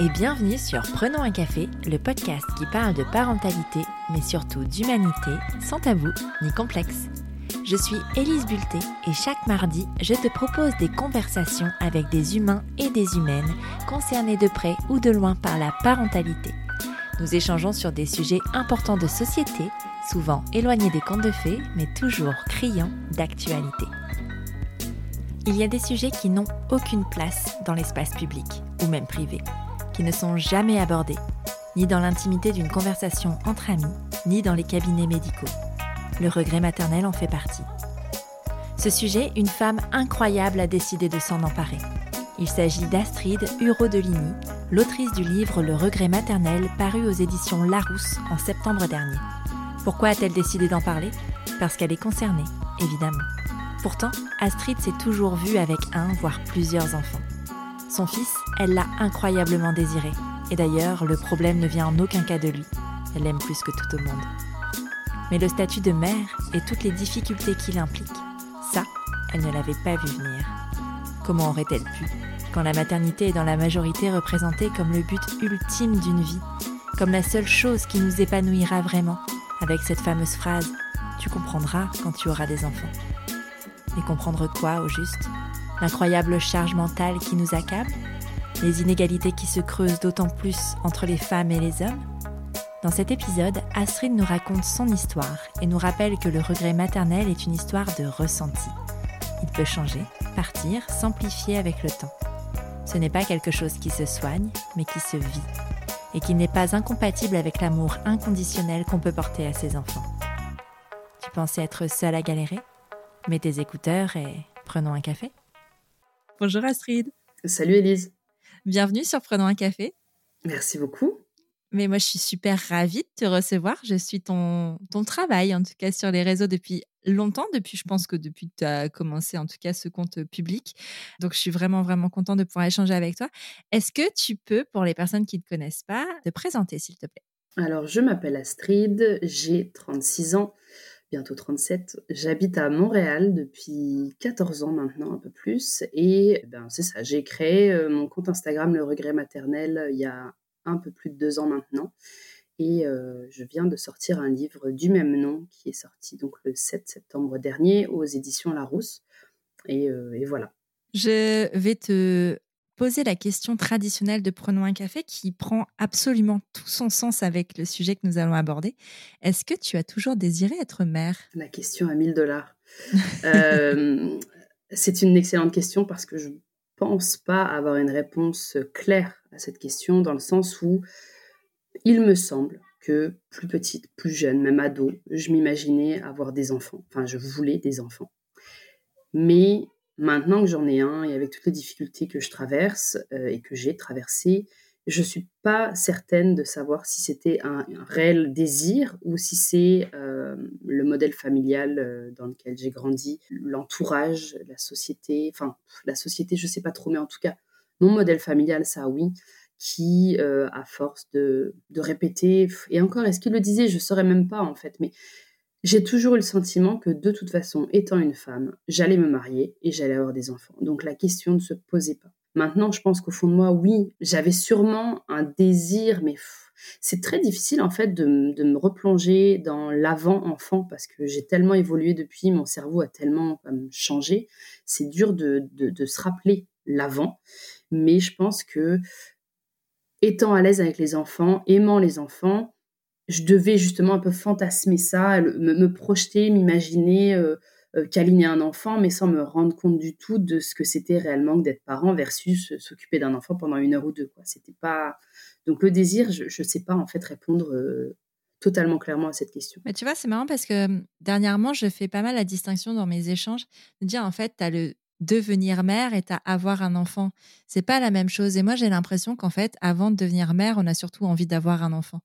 et bienvenue sur Prenons un café, le podcast qui parle de parentalité, mais surtout d'humanité, sans tabou ni complexe. Je suis Élise Bulté et chaque mardi, je te propose des conversations avec des humains et des humaines concernés de près ou de loin par la parentalité. Nous échangeons sur des sujets importants de société, souvent éloignés des contes de fées, mais toujours criants d'actualité. Il y a des sujets qui n'ont aucune place dans l'espace public ou même privé qui ne sont jamais abordés, ni dans l'intimité d'une conversation entre amis, ni dans les cabinets médicaux. Le regret maternel en fait partie. Ce sujet, une femme incroyable a décidé de s'en emparer. Il s'agit d'Astrid Huro-Deligny, l'autrice du livre Le regret maternel paru aux éditions Larousse en septembre dernier. Pourquoi a-t-elle décidé d'en parler? Parce qu'elle est concernée, évidemment. Pourtant, Astrid s'est toujours vue avec un, voire plusieurs enfants. Son fils, elle l'a incroyablement désiré. Et d'ailleurs, le problème ne vient en aucun cas de lui. Elle l'aime plus que tout au monde. Mais le statut de mère et toutes les difficultés qu'il implique, ça, elle ne l'avait pas vu venir. Comment aurait-elle pu, quand la maternité est dans la majorité représentée comme le but ultime d'une vie, comme la seule chose qui nous épanouira vraiment, avec cette fameuse phrase ⁇ Tu comprendras quand tu auras des enfants ⁇ Et comprendre quoi au juste? L'incroyable charge mentale qui nous accable, les inégalités qui se creusent d'autant plus entre les femmes et les hommes. Dans cet épisode, Astrid nous raconte son histoire et nous rappelle que le regret maternel est une histoire de ressenti. Il peut changer, partir, s'amplifier avec le temps. Ce n'est pas quelque chose qui se soigne, mais qui se vit, et qui n'est pas incompatible avec l'amour inconditionnel qu'on peut porter à ses enfants. Tu pensais être seule à galérer? Mets tes écouteurs et prenons un café. Bonjour Astrid. Salut Elise. Bienvenue sur Prenons un café. Merci beaucoup. Mais moi, je suis super ravie de te recevoir. Je suis ton, ton travail, en tout cas sur les réseaux depuis longtemps, depuis, je pense que depuis que tu as commencé, en tout cas, ce compte public. Donc, je suis vraiment, vraiment contente de pouvoir échanger avec toi. Est-ce que tu peux, pour les personnes qui ne te connaissent pas, te présenter, s'il te plaît? Alors, je m'appelle Astrid, j'ai 36 ans bientôt 37. J'habite à Montréal depuis 14 ans maintenant, un peu plus. Et eh ben, c'est ça, j'ai créé euh, mon compte Instagram Le Regret Maternel euh, il y a un peu plus de deux ans maintenant. Et euh, je viens de sortir un livre du même nom qui est sorti donc le 7 septembre dernier aux éditions Larousse. Et, et voilà. Je vais te poser la question traditionnelle de Prenons un café qui prend absolument tout son sens avec le sujet que nous allons aborder. Est-ce que tu as toujours désiré être mère? La question à 1000 dollars. Euh, c'est une excellente question parce que je ne pense pas avoir une réponse claire à cette question dans le sens où il me semble que plus petite, plus jeune, même ado, je m'imaginais avoir des enfants. Enfin, je voulais des enfants. Mais Maintenant que j'en ai un et avec toutes les difficultés que je traverse euh, et que j'ai traversées, je ne suis pas certaine de savoir si c'était un, réel désir ou si c'est euh, le modèle familial euh, dans lequel j'ai grandi, l'entourage, la société, enfin la société, je ne sais pas trop, mais en tout cas, mon modèle familial, ça oui, qui, à force de, de répéter, et encore, est-ce qu'il le disait? Je ne saurais même pas en fait, mais j'ai toujours eu le sentiment que de toute façon, étant une femme, j'allais me marier et j'allais avoir des enfants. Donc la question ne se posait pas. Maintenant, je pense qu'au fond de moi, oui, j'avais sûrement un désir, mais c'est très difficile en fait de, me replonger dans l'avant-enfant parce que j'ai tellement évolué depuis, mon cerveau a tellement changé. C'est dur de, de se rappeler l'avant, mais je pense que étant à l'aise avec les enfants, aimant les enfants, je devais justement un peu fantasmer ça, me, projeter, m'imaginer euh, euh, câliner un enfant, mais sans me rendre compte du tout de ce que c'était réellement d'être parent versus s'occuper d'un enfant pendant une heure ou deux. Quoi. C'était pas donc le désir, je ne sais pas en fait répondre euh, totalement clairement à cette question. Mais tu vois, c'est marrant parce que dernièrement, je fais pas mal la distinction dans mes échanges de dire en fait, tu as le devenir mère et à avoir un enfant. C'est pas la même chose. Et moi, j'ai l'impression qu'en fait, avant de devenir mère, on a surtout envie d'avoir un enfant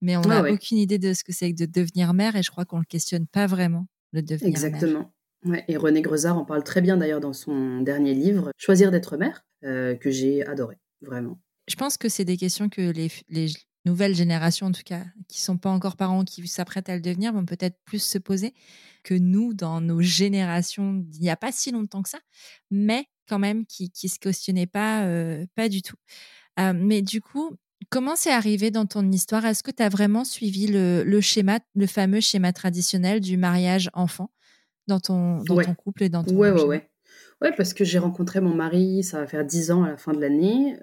mais on n'a aucune idée de ce que c'est que de devenir mère et je crois qu'on ne le questionne pas vraiment, le devenir Exactement. Ouais, et René Grezard en parle très bien d'ailleurs dans son dernier livre, Choisir d'être mère, euh, que j'ai adoré, vraiment. Je pense que c'est des questions que les, les, nouvelles générations, en tout cas, qui sont pas encore parents, qui s'apprêtent à le devenir, vont peut-être plus se poser que nous, dans nos générations, il n'y a pas si longtemps que ça, mais quand même qui ne se questionnaient pas, euh, pas du tout. mais du coup, comment c'est arrivé dans ton histoire? Est-ce que tu as vraiment suivi le, schéma, le fameux schéma traditionnel du mariage enfant dans ton, dans ton couple et dans ton Ouais, ouais, ouais. Ouais, parce que j'ai rencontré mon mari, ça va faire 10 ans à la fin de l'année.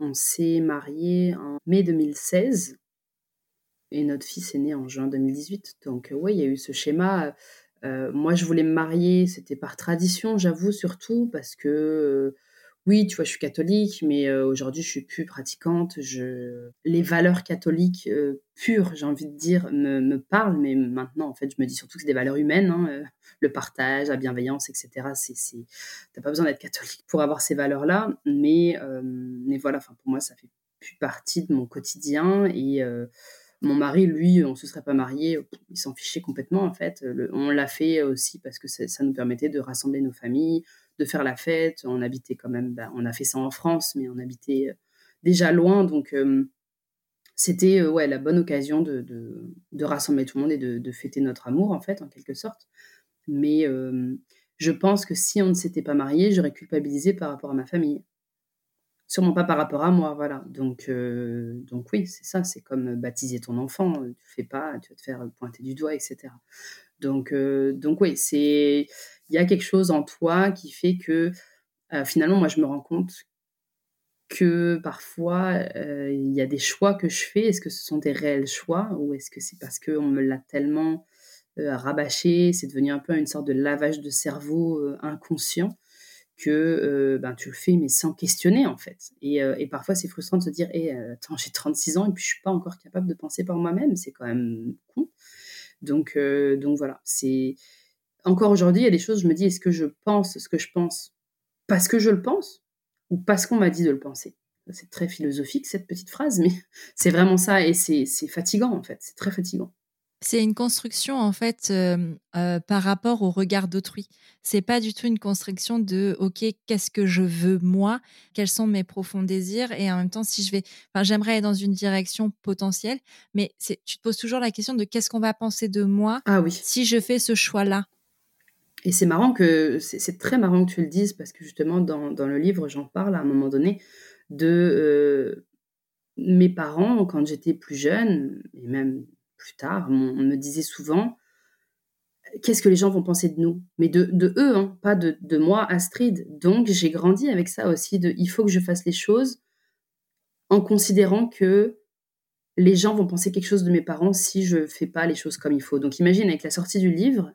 on s'est mariés en mai 2016 et notre fils est né en juin 2018. Donc, oui, il y a eu ce schéma. moi, je voulais me marier, c'était par tradition, j'avoue, surtout, parce que oui, tu vois, je suis catholique, mais euh, aujourd'hui, je suis plus pratiquante. Je... Les valeurs catholiques euh, pures, j'ai envie de dire, me, me, parlent, mais maintenant, en fait, je me dis surtout que c'est des valeurs humaines, hein, euh, le partage, la bienveillance, etc. C'est. T'as pas besoin d'être catholique pour avoir ces valeurs-là, mais, mais voilà, pour moi, ça fait plus partie de mon quotidien et mon mari, lui, on se serait pas marié, il s'en fichait complètement en fait. on l'a fait aussi parce que ça nous permettait de rassembler nos familles, de faire la fête. On habitait quand même, bah, on a fait ça en France, mais on habitait euh, déjà loin, donc euh, c'était euh, ouais la bonne occasion de, de, rassembler tout le monde et de, fêter notre amour en fait, en quelque sorte. Mais je pense que si on ne s'était pas marié, j'aurais culpabilisé par rapport à ma famille. Sûrement pas par rapport à moi, voilà. Donc, donc oui, c'est ça, c'est comme baptiser ton enfant. Tu fais pas, tu vas te faire pointer du doigt, etc. Donc, donc oui, c'est il y a quelque chose en toi qui fait que euh, finalement, moi, je me rends compte que parfois, euh, il y a des choix que je fais. Est-ce que ce sont des réels choix ou est-ce que c'est parce qu'on me l'a tellement euh, rabâché, c'est devenu un peu une sorte de lavage de cerveau inconscient que ben, tu le fais mais sans questionner en fait. Et, et parfois c'est frustrant de se dire eh, attends j'ai 36 ans et puis je suis pas encore capable de penser par moi-même, c'est quand même con. Donc, donc voilà, c'est encore aujourd'hui, il y a des choses, je me dis, est-ce que je pense ce que je pense parce que je le pense ou parce qu'on m'a dit de le penser? C'est très philosophique cette petite phrase, mais c'est vraiment ça et c'est fatigant en fait, c'est très fatigant. C'est une construction en fait euh, euh, par rapport au regard d'autrui. C'est pas du tout une construction de OK, qu'est-ce que je veux moi? Quels sont mes profonds désirs? Et en même temps, si je vais, enfin, j'aimerais aller dans une direction potentielle, mais tu te poses toujours la question de qu'est-ce qu'on va penser de moi ah oui. si je fais ce choix-là? Et c'est marrant que c'est très marrant que tu le dises parce que justement dans, le livre j'en parle à un moment donné de euh, mes parents quand j'étais plus jeune et même plus tard on, me disait souvent qu'est-ce que les gens vont penser de nous? Mais de, eux hein, pas de, de, moi Astrid. Donc j'ai grandi avec ça aussi de il faut que je fasse les choses en considérant que les gens vont penser quelque chose de mes parents si je fais pas les choses comme il faut. Donc imagine avec la sortie du livre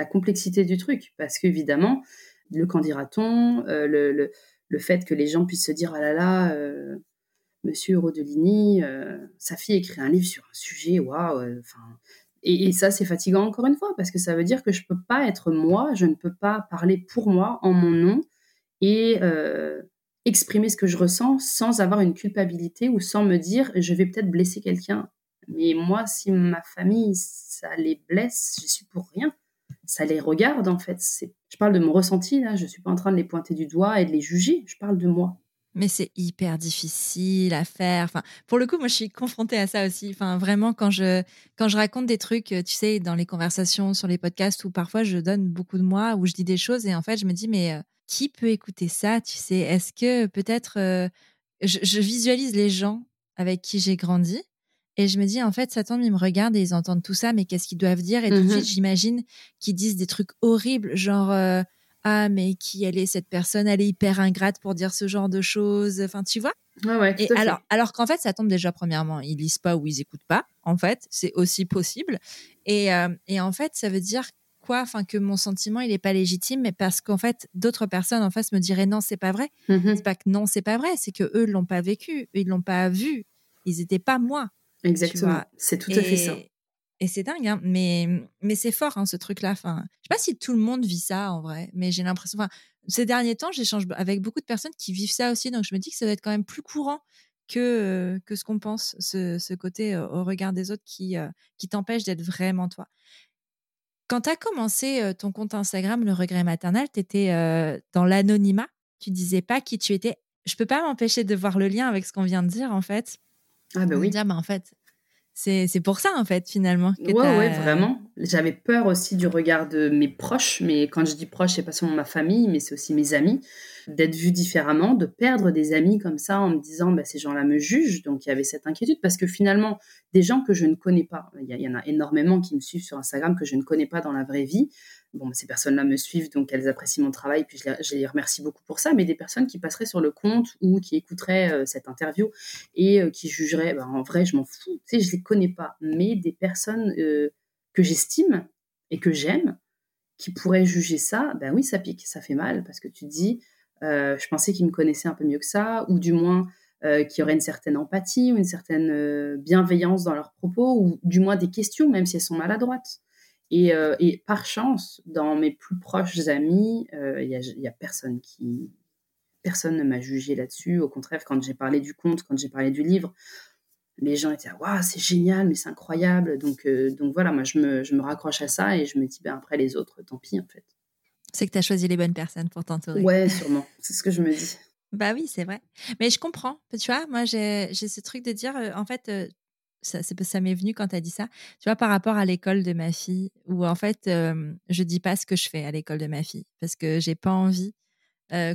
la complexité du truc. Parce qu'évidemment, le qu'en dira-t-on, euh, le, le, fait que les gens puissent se dire, ah là là, euh, monsieur Rodelini, euh, sa fille écrit un livre sur un sujet, waouh, enfin. Et, ça, c'est fatigant encore une fois, parce que ça veut dire que je ne peux pas être moi, je ne peux pas parler pour moi, en mon nom, et exprimer ce que je ressens sans avoir une culpabilité ou sans me dire, je vais peut-être blesser quelqu'un. Mais moi, si ma famille, ça les blesse, je suis pour rien ça les regarde en fait. Je parle de mon ressenti là, je suis pas en train de les pointer du doigt et de les juger, je parle de moi. Mais c'est hyper difficile à faire. Enfin, pour le coup, moi, je suis confrontée à ça aussi. Enfin, vraiment, quand je, quand je raconte des trucs, tu sais, dans les conversations, sur les podcasts, où parfois je donne beaucoup de moi, où je dis des choses, et en fait, je me dis, mais euh, qui peut écouter ça Tu sais, est-ce que peut-être euh, je, visualise les gens avec qui j'ai grandi et je me dis, en fait, Satan, ils me regardent et ils entendent tout ça, mais qu'est-ce qu'ils doivent dire? Et tout de mmh suite, j'imagine qu'ils disent des trucs horribles, genre euh, Ah, mais qui elle est cette personne? Elle est hyper ingrate pour dire ce genre de choses. Enfin, tu vois? Ouais, et alors, alors qu'en fait, ça tombe déjà, premièrement, ils lisent pas ou ils écoutent pas. En fait, c'est aussi possible. Et, euh, et en fait, ça veut dire quoi? Enfin, que mon sentiment, il n'est pas légitime, mais parce qu'en fait, d'autres personnes en face me diraient non, c'est pas vrai. Mmh c'est pas que non, c'est pas vrai, c'est que eux l'ont pas vécu, ils l'ont pas vu, ils n'étaient pas moi. Exactement. C'est tout à fait ça. Et c'est dingue, hein, mais, mais c'est fort, hein, ce truc-là. Enfin, je sais pas si tout le monde vit ça en vrai, mais j'ai l'impression. Enfin, ces derniers temps, j'échange avec beaucoup de personnes qui vivent ça aussi, donc je me dis que ça doit être quand même plus courant que, que ce qu'on pense, ce, ce, côté euh, au regard des autres qui, euh, qui t'empêche d'être vraiment toi. Quand tu as commencé euh, ton compte Instagram, le regret maternel, tu étais dans l'anonymat, tu disais pas qui tu étais. Je peux pas m'empêcher de voir le lien avec ce qu'on vient de dire en fait. Ah bah oui. Dire, bah, en fait, c'est pour ça en fait finalement. Que ouais, ouais, vraiment. J'avais peur aussi du regard de mes proches, mais quand je dis proches, c'est pas seulement ma famille, mais c'est aussi mes amis, d'être vu différemment, de perdre des amis comme ça en me disant bah, ces gens-là me jugent. Donc il y avait cette inquiétude parce que finalement, des gens que je ne connais pas, il y, en a énormément qui me suivent sur Instagram que je ne connais pas dans la vraie vie. Bon, ces personnes-là me suivent, donc elles apprécient mon travail, puis je les, remercie beaucoup pour ça. Mais des personnes qui passeraient sur le compte ou qui écouteraient euh, cette interview et euh, qui jugeraient, bah, en vrai, je m'en fous. Tu sais, je les connais pas. Mais des personnes euh, que j'estime et que j'aime, qui pourraient juger ça, ben oui, ça pique, ça fait mal parce que tu dis, je pensais qu'ils me connaissaient un peu mieux que ça, ou du moins qu'il y aurait une certaine empathie ou une certaine bienveillance dans leurs propos, ou du moins des questions, même si elles sont maladroites. Et, et par chance, dans mes plus proches amis, il n'y a, a, personne qui... Personne ne m'a jugé là-dessus. Au contraire, quand j'ai parlé du conte, quand j'ai parlé du livre, les gens étaient waouh c'est génial mais c'est incroyable donc donc voilà moi je me, je me, raccroche à ça et je me dis ben après les autres tant pis en fait c'est que tu as choisi les bonnes personnes pour t'entourer. Ouais, sûrement. C'est ce que je me dis. Bah oui, c'est vrai. Mais je comprends. Tu vois, moi, j'ai ce truc de dire, euh, en fait, euh, ça, ça m'est venu quand tu as dit ça. Tu vois, par rapport à l'école de ma fille, où en fait, euh, je dis pas ce que je fais à l'école de ma fille, parce que j'ai pas envie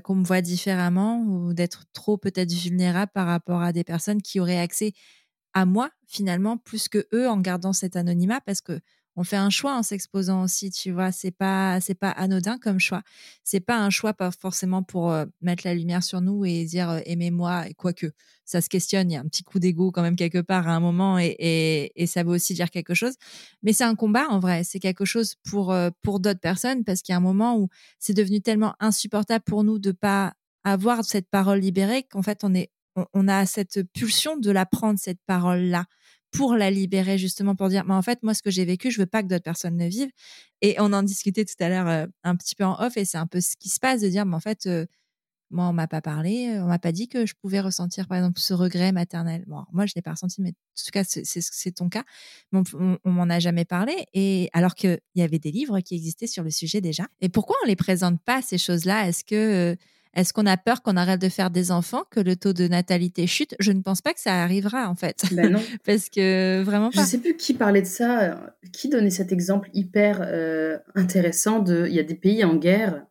qu'on me voit différemment ou d'être trop peut-être vulnérable par rapport à des personnes qui auraient accès à moi, finalement, plus que eux en gardant cet anonymat, parce que on fait un choix en s'exposant aussi, tu vois. C'est pas, c'est pas anodin comme choix. C'est pas un choix pas forcément pour mettre la lumière sur nous et dire aimez-moi, quoique ça se questionne. Il y a un petit coup d'ego quand même quelque part à un moment et, et, ça veut aussi dire quelque chose. Mais c'est un combat en vrai. C'est quelque chose pour pour d'autres personnes parce qu'il y a un moment où c'est devenu tellement insupportable pour nous de pas avoir cette parole libérée qu'en fait on est on a cette pulsion de la prendre cette parole là pour la libérer justement pour dire mais en fait moi ce que j'ai vécu je veux pas que d'autres personnes le vivent. Et on en discutait tout à l'heure euh, un petit peu en off et c'est un peu ce qui se passe de dire mais en fait euh, moi on m'a pas parlé euh, on m'a pas dit que je pouvais ressentir par exemple ce regret maternel. Bon moi je l'ai pas ressenti mais en tout cas c'est ton cas. On, on, m'en a jamais parlé et alors qu'il y avait des livres qui existaient sur le sujet déjà. Et pourquoi on les présente pas ces choses là est-ce que est-ce qu'on a peur qu'on arrête de faire des enfants, que le taux de natalité chute? Je ne pense pas que ça arrivera en fait. Ben non. Parce que vraiment pas. Je ne sais plus qui parlait de ça, qui donnait cet exemple hyper euh, intéressant de. Il y a des pays en guerre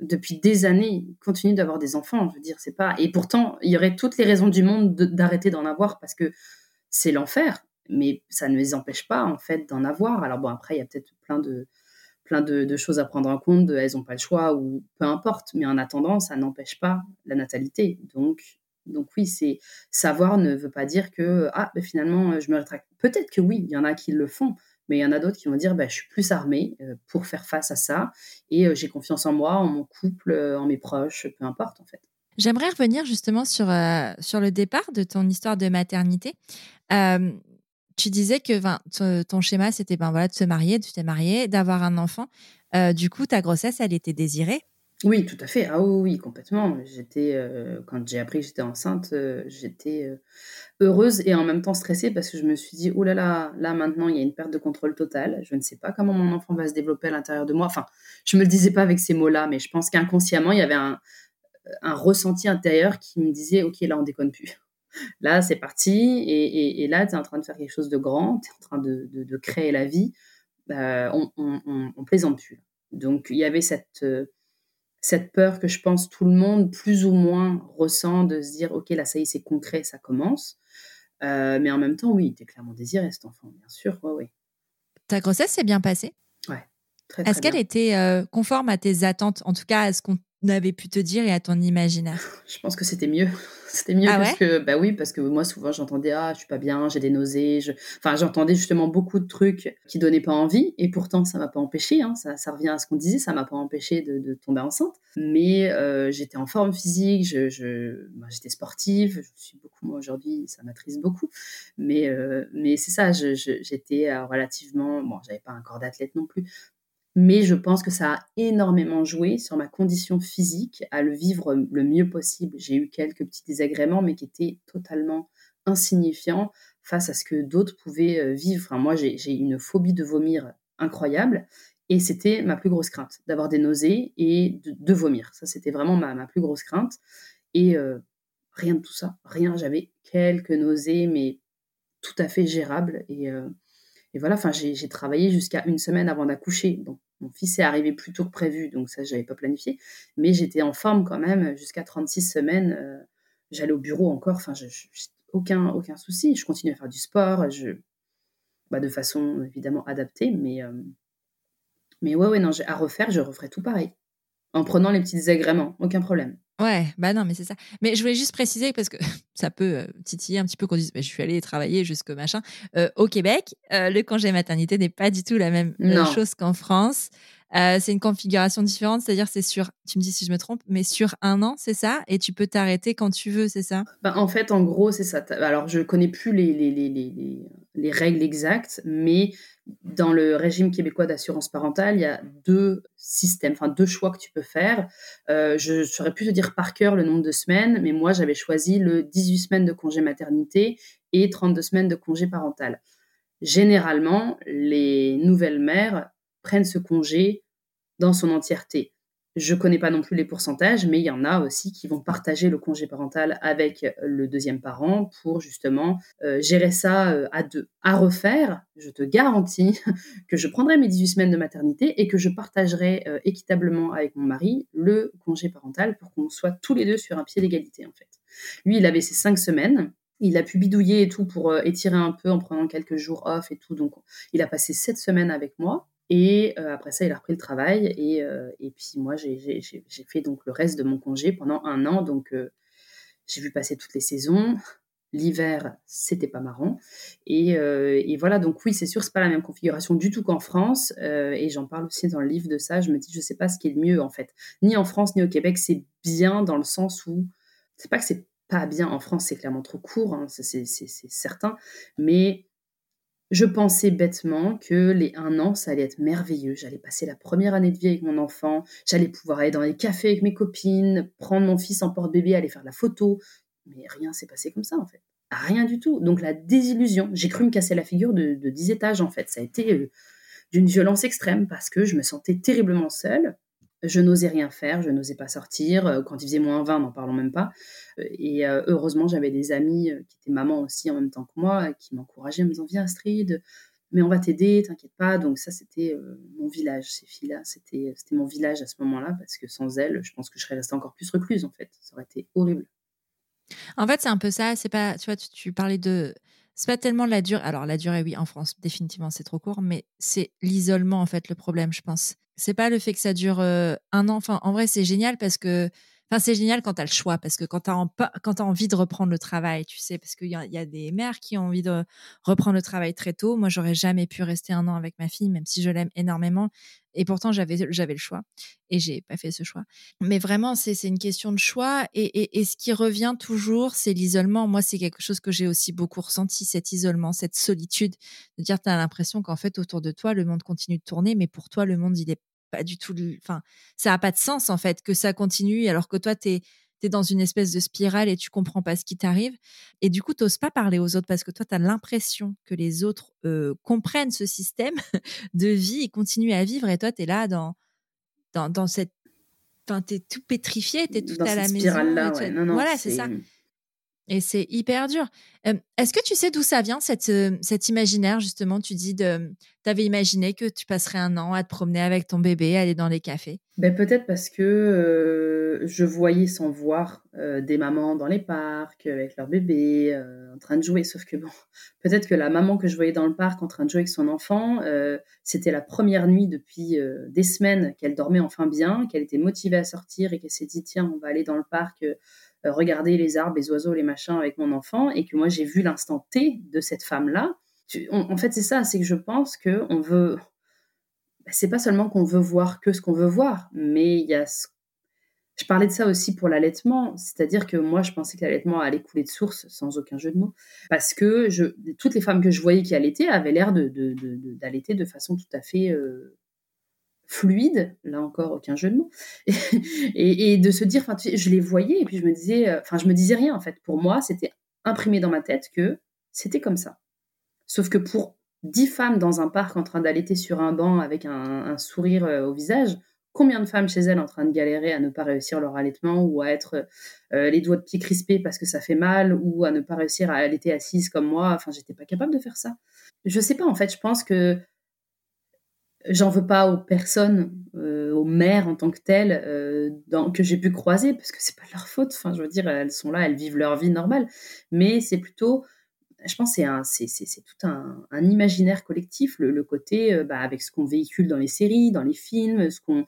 depuis des années continuent d'avoir des enfants. Je veux dire, c'est pas. Et pourtant, il y aurait toutes les raisons du monde d'arrêter d'en avoir parce que c'est l'enfer. Mais ça ne les empêche pas en fait d'en avoir. Alors bon, après, il y a peut-être plein de plein de, choses à prendre en compte, elles n'ont pas le choix ou peu importe. Mais en attendant, ça n'empêche pas la natalité. Donc, donc oui, c'est savoir ne veut pas dire que ah ben finalement je me rétracte. Peut-être que oui, il y en a qui le font, mais il y en a d'autres qui vont dire bah, je suis plus armée euh, pour faire face à ça et euh, j'ai confiance en moi, en mon couple, euh, en mes proches, peu importe en fait. J'aimerais revenir justement sur, sur le départ de ton histoire de maternité tu disais que ton schéma, c'était ben, voilà, de se marier, tu t'es marié, d'avoir un enfant. Euh, du coup, ta grossesse, elle était désirée? Oui, tout à fait. Ah oui, complètement. J'étais, euh, quand j'ai appris que j'étais enceinte, euh, j'étais heureuse et en même temps stressée parce que je me suis dit, oh là là, là maintenant, il y a une perte de contrôle totale. Je ne sais pas comment mon enfant va se développer à l'intérieur de moi. Enfin, je me le disais pas avec ces mots-là, mais je pense qu'inconsciemment, il y avait un, un ressenti intérieur qui me disait, ok, là, on déconne plus Là, c'est parti. Et, là, tu es en train de faire quelque chose de grand, tu es en train de, créer la vie. Euh, on, on, plaisante plus. Donc, il y avait cette, euh, cette peur que je pense tout le monde, plus ou moins, ressent de se dire Ok, là, ça y est, c'est concret, ça commence. Euh, mais en même temps, oui, tu es clairement désiré, cet enfant, bien sûr. Ouais, ouais. Ta grossesse s'est bien passée? Ouais. Est-ce qu'elle était conforme à tes attentes, en tout cas à ce qu'on avait pu te dire et à ton imaginaire Je pense que c'était mieux. C'était mieux ah parce que, bah oui, parce que moi, souvent, j'entendais, ah, je suis pas bien, j'ai des nausées. Je... Enfin, j'entendais justement beaucoup de trucs qui donnaient pas envie. Et pourtant, ça m'a pas empêché. Hein, ça, ça, revient à ce qu'on disait, ça m'a pas empêché de, de, tomber enceinte. Mais euh, j'étais en forme physique, je, je... Bah, j'étais sportive. Je suis beaucoup, moi, aujourd'hui, ça m'attriste beaucoup. Mais, euh, mais c'est ça, j'étais euh, relativement. Bon, j'avais pas un corps d'athlète non plus, mais je pense que ça a énormément joué sur ma condition physique à le vivre le mieux possible. J'ai eu quelques petits désagréments, mais qui étaient totalement insignifiants face à ce que d'autres pouvaient euh, vivre. Enfin, moi, j'ai une phobie de vomir incroyable. Et c'était ma plus grosse crainte, d'avoir des nausées et de, vomir. Ça, c'était vraiment ma, plus grosse crainte. Et euh, rien de tout ça, rien. J'avais quelques nausées, mais tout à fait gérables. Et, euh, et voilà, enfin, j'ai travaillé jusqu'à une semaine avant d'accoucher. Mon fils est arrivé plus tôt que prévu, donc ça, je n'avais pas planifié. Mais j'étais en forme quand même jusqu'à 36 semaines. Euh, j'allais au bureau encore, enfin, aucun, aucun souci. Je continue à faire du sport, je, bah, de façon évidemment adaptée, mais, euh, mais ouais, ouais, non, à refaire, je referai tout pareil. En prenant les petits désagréments, aucun problème. Ouais, bah non, mais c'est ça. Mais je voulais juste préciser parce que ça peut euh, titiller un petit peu qu'on dise bah, je suis allée travailler jusqu'au machin. Euh, au Québec, euh, le congé maternité n'est pas du tout la même chose qu'en France. c'est une configuration différente, c'est-à-dire c'est sur, tu me dis si je me trompe, mais sur un an, c'est ça? Et tu peux t'arrêter quand tu veux, c'est ça? Bah, En fait, en gros, c'est ça. Alors, je connais plus les, les, les, les, les règles exactes, mais dans le régime québécois d'assurance parentale, il y a deux systèmes, enfin deux choix que tu peux faire. Euh, je saurais plus te dire par cœur le nombre de semaines, mais moi j'avais choisi le 18 semaines de congé maternité et 32 semaines de congé parental. Généralement, les nouvelles mères prennent ce congé dans son entièreté. Je connais pas non plus les pourcentages, mais il y en a aussi qui vont partager le congé parental avec le deuxième parent pour justement euh, gérer ça euh, à deux. À refaire, je te garantis que je prendrai mes 18 semaines de maternité et que je partagerai euh, équitablement avec mon mari le congé parental pour qu'on soit tous les deux sur un pied d'égalité en fait. Lui, il avait ses cinq semaines. Il a pu bidouiller et tout pour étirer un peu en prenant quelques jours off et tout. Donc, il a passé sept semaines avec moi. Et euh, après ça, il a repris le travail. Et, euh, et puis moi, j'ai fait donc le reste de mon congé pendant un an. Donc euh, j'ai vu passer toutes les saisons. L'hiver, c'était pas marrant. Et, et, voilà, donc oui, c'est sûr, c'est pas la même configuration du tout qu'en France. et j'en parle aussi dans le livre de ça. Je me dis, je sais pas ce qui est le mieux en fait. Ni en France, ni au Québec, c'est bien dans le sens où c'est pas que c'est pas bien. En France, c'est clairement trop court, hein, c'est certain. Mais je pensais bêtement que les un an, ça allait être merveilleux. J'allais passer la première année de vie avec mon enfant. J'allais pouvoir aller dans les cafés avec mes copines, prendre mon fils en porte-bébé, aller faire la photo. Mais rien s'est passé comme ça, en fait. Rien du tout. Donc la désillusion. J'ai cru me casser la figure de, de 10 étages, en fait. Ça a été euh, d'une violence extrême parce que je me sentais terriblement seule je n'osais rien faire, je n'osais pas sortir. Euh, quand il faisait moins 20, n'en parlons même pas. Euh, et euh, heureusement, j'avais des amis qui étaient mamans aussi en même temps que moi, qui m'encourageaient en me disant Viens Astrid, mais on va t'aider, t'inquiète pas. Donc, ça, c'était mon village, ces filles-là. C'était mon village à ce moment-là, parce que sans elles, je pense que je serais restée encore plus recluse, en fait. Ça aurait été horrible. En fait, c'est un peu ça. C'est pas, tu vois, tu parlais de c'est pas tellement la durée. Alors, la durée, oui, en France, définitivement, c'est trop court, mais c'est l'isolement, en fait, le problème, je pense. C'est pas le fait que ça dure euh, un an. Enfin, en vrai, c'est génial parce que. Enfin, c'est génial quand tu as le choix, parce que quand tu as, envie de reprendre le travail, tu sais, parce qu'il y, y, a des mères qui ont envie de reprendre le travail très tôt. Moi, j'aurais jamais pu rester un an avec ma fille, même si je l'aime énormément. Et pourtant, j'avais, le choix. Et j'ai pas fait ce choix. Mais vraiment, c'est, une question de choix. Et, et, et ce qui revient toujours, c'est l'isolement. Moi, c'est quelque chose que j'ai aussi beaucoup ressenti, cet isolement, cette solitude. De dire, tu as l'impression qu'en fait, autour de toi, le monde continue de tourner, mais pour toi, le monde, il est pas du tout. Enfin, ça a pas de sens, en fait, que ça continue, alors que toi, tu es dans une espèce de spirale et tu comprends pas ce qui t'arrive. Et du coup, tu n'oses pas parler aux autres parce que toi, tu as l'impression que les autres comprennent ce système de vie et continuent à vivre. Et toi, tu es là dans, dans, dans cette. Enfin, tu es tout pétrifié, tu es tout à la maison. Non, voilà, c'est ça. Et c'est hyper dur. Est-ce que tu sais d'où ça vient, cette, cet imaginaire, justement? Tu dis, tu avais imaginé que tu passerais un an à te promener avec ton bébé, aller dans les cafés ben, Peut-être parce que je voyais sans voir des mamans dans les parcs, avec leur bébé, en train de jouer. Sauf que, bon, peut-être que la maman que je voyais dans le parc en train de jouer avec son enfant, c'était la première nuit depuis des semaines qu'elle dormait enfin bien, qu'elle était motivée à sortir et qu'elle s'est dit, tiens, on va aller dans le parc euh, regarder les arbres, les oiseaux, les machins avec mon enfant, et que moi j'ai vu l'instant T de cette femme-là. En fait, c'est ça, c'est que je pense que on veut. Bah, c'est pas seulement qu'on veut voir que ce qu'on veut voir, mais il y a. Je parlais de ça aussi pour l'allaitement, c'est-à-dire que moi je pensais que l'allaitement allait couler de source, sans aucun jeu de mots, parce que je... toutes les femmes que je voyais qui allaitaient avaient l'air d'allaiter de, de, de, façon tout à fait euh, fluide, là encore aucun jeu de mots, et, de se dire, je les voyais et puis je me disais, euh, enfin, je me disais rien en fait. Pour moi, c'était imprimé dans ma tête que c'était comme ça. Sauf que pour dix femmes dans un parc en train d'allaiter sur un banc avec un, sourire euh, au visage, combien de femmes chez elles en train de galérer à ne pas réussir leur allaitement ou à être euh, les doigts de pied crispés parce que ça fait mal ou à ne pas réussir à allaiter assise comme moi? Enfin, j'étais pas capable de faire ça. Je sais pas, en fait, je pense que j'en veux pas aux personnes, euh, aux mères en tant que telles, euh, que j'ai pu croiser parce que c'est pas leur faute. Enfin, je veux dire, elles sont là, elles vivent leur vie normale. Mais c'est plutôt je pense c'est tout un, imaginaire collectif, le, côté euh, bah, avec ce qu'on véhicule dans les séries, dans les films, ce qu'on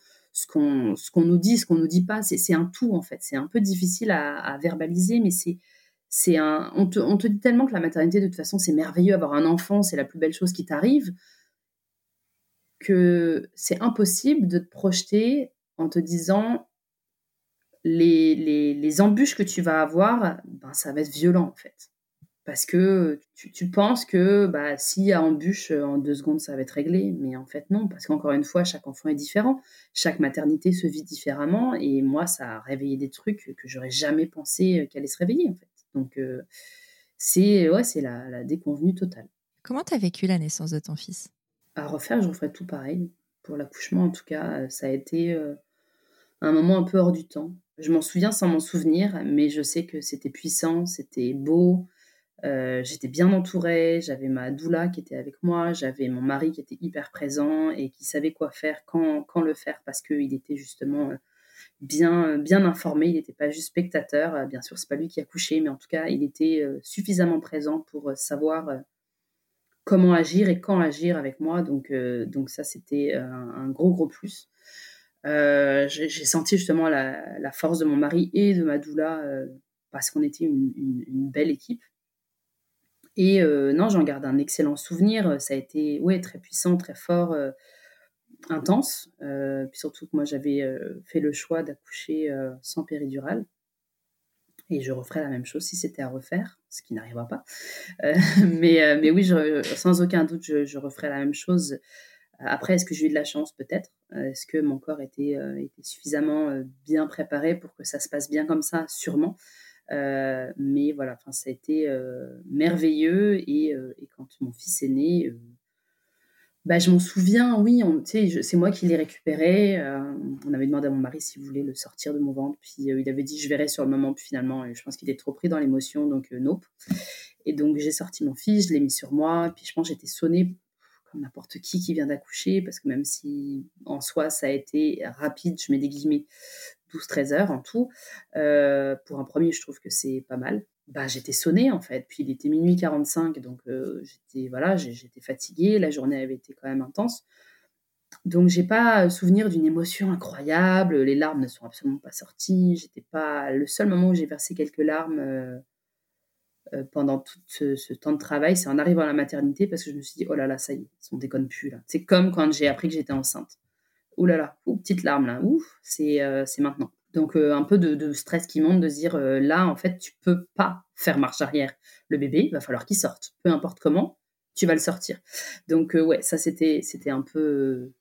nous dit, ce qu'on nous dit pas, c'est un tout en fait. C'est un peu difficile à, verbaliser, mais c'est on te, on te dit tellement que la maternité de toute façon c'est merveilleux, avoir un enfant c'est la plus belle chose qui t'arrive, que c'est impossible de te projeter en te disant les, les, les, embûches que tu vas avoir, ben, ça va être violent en fait parce que tu, penses que bah, s'il y a embûche, euh, en deux secondes, ça va être réglé. Mais en fait, non, parce qu'encore une fois, chaque enfant est différent. Chaque maternité se vit différemment. Et moi, ça a réveillé des trucs que j'aurais jamais pensé euh, qu'elle allait se réveiller, en fait. Donc, euh, c'est ouais, c'est la, déconvenue totale. Comment tu as vécu la naissance de ton fils? À refaire, je referais tout pareil. Pour l'accouchement, en tout cas, ça a été un moment un peu hors du temps. Je m'en souviens sans m'en souvenir, mais je sais que c'était puissant, c'était beau, euh, j'étais bien entourée, j'avais ma doula qui était avec moi, j'avais mon mari qui était hyper présent et qui savait quoi faire, quand, quand le faire, parce qu'il était justement euh, bien, bien informé, il n'était pas juste spectateur. Euh, bien sûr, c'est pas lui qui a couché, mais en tout cas, il était suffisamment présent pour savoir comment agir et quand agir avec moi. Donc, donc ça, c'était un, gros, gros plus. j'ai senti justement la, force de mon mari et de ma doula parce qu'on était une belle équipe. Et euh, non, j'en garde un excellent souvenir. Ça a été très puissant, très fort, euh, intense. Euh, puis surtout que moi, j'avais fait le choix d'accoucher sans péridurale. Et je referais la même chose si c'était à refaire, ce qui n'arrivera pas. mais, mais oui, sans aucun doute, je, referais la même chose. Après, est-ce que j'ai eu de la chance? Peut-être. Est-ce que mon corps était, suffisamment bien préparé pour que ça se passe bien comme ça? Sûrement. Euh, mais voilà, ça a été euh, merveilleux. Et, euh, et, quand mon fils est né, bah, je m'en souviens, oui, c'est moi qui l'ai récupéré. on avait demandé à mon mari s'il voulait le sortir de mon ventre, puis il avait dit je verrai sur le moment, puis finalement, je pense qu'il était trop pris dans l'émotion, donc nope. Et donc j'ai sorti mon fils, je l'ai mis sur moi, puis je pense j'étais sonnée comme n'importe qui qui vient d'accoucher, parce que même si en soi ça a été rapide, je mets des guillemets, 12-13 heures en tout. Euh, pour un premier, je trouve que c'est pas mal. Bah, j'étais sonnée en fait, puis il était minuit 45, donc euh, j'étais voilà, j'étais fatiguée, la journée avait été quand même intense. Donc j'ai pas souvenir d'une émotion incroyable, les larmes ne sont absolument pas sorties, j'étais pas le seul moment où j'ai versé quelques larmes euh, pendant tout ce, temps de travail, c'est en arrivant à la maternité parce que je me suis dit oh là là, ça y est, on déconne plus là. C'est comme quand j'ai appris que j'étais enceinte. Ouh là là, petite larme là, ouf, euh, c'est maintenant. Donc euh, un peu de, stress qui monte de dire euh, là en fait tu peux pas faire marche arrière. Le bébé, il va falloir qu'il sorte, peu importe comment, tu vas le sortir. Donc ouais, ça c'était c'était un peu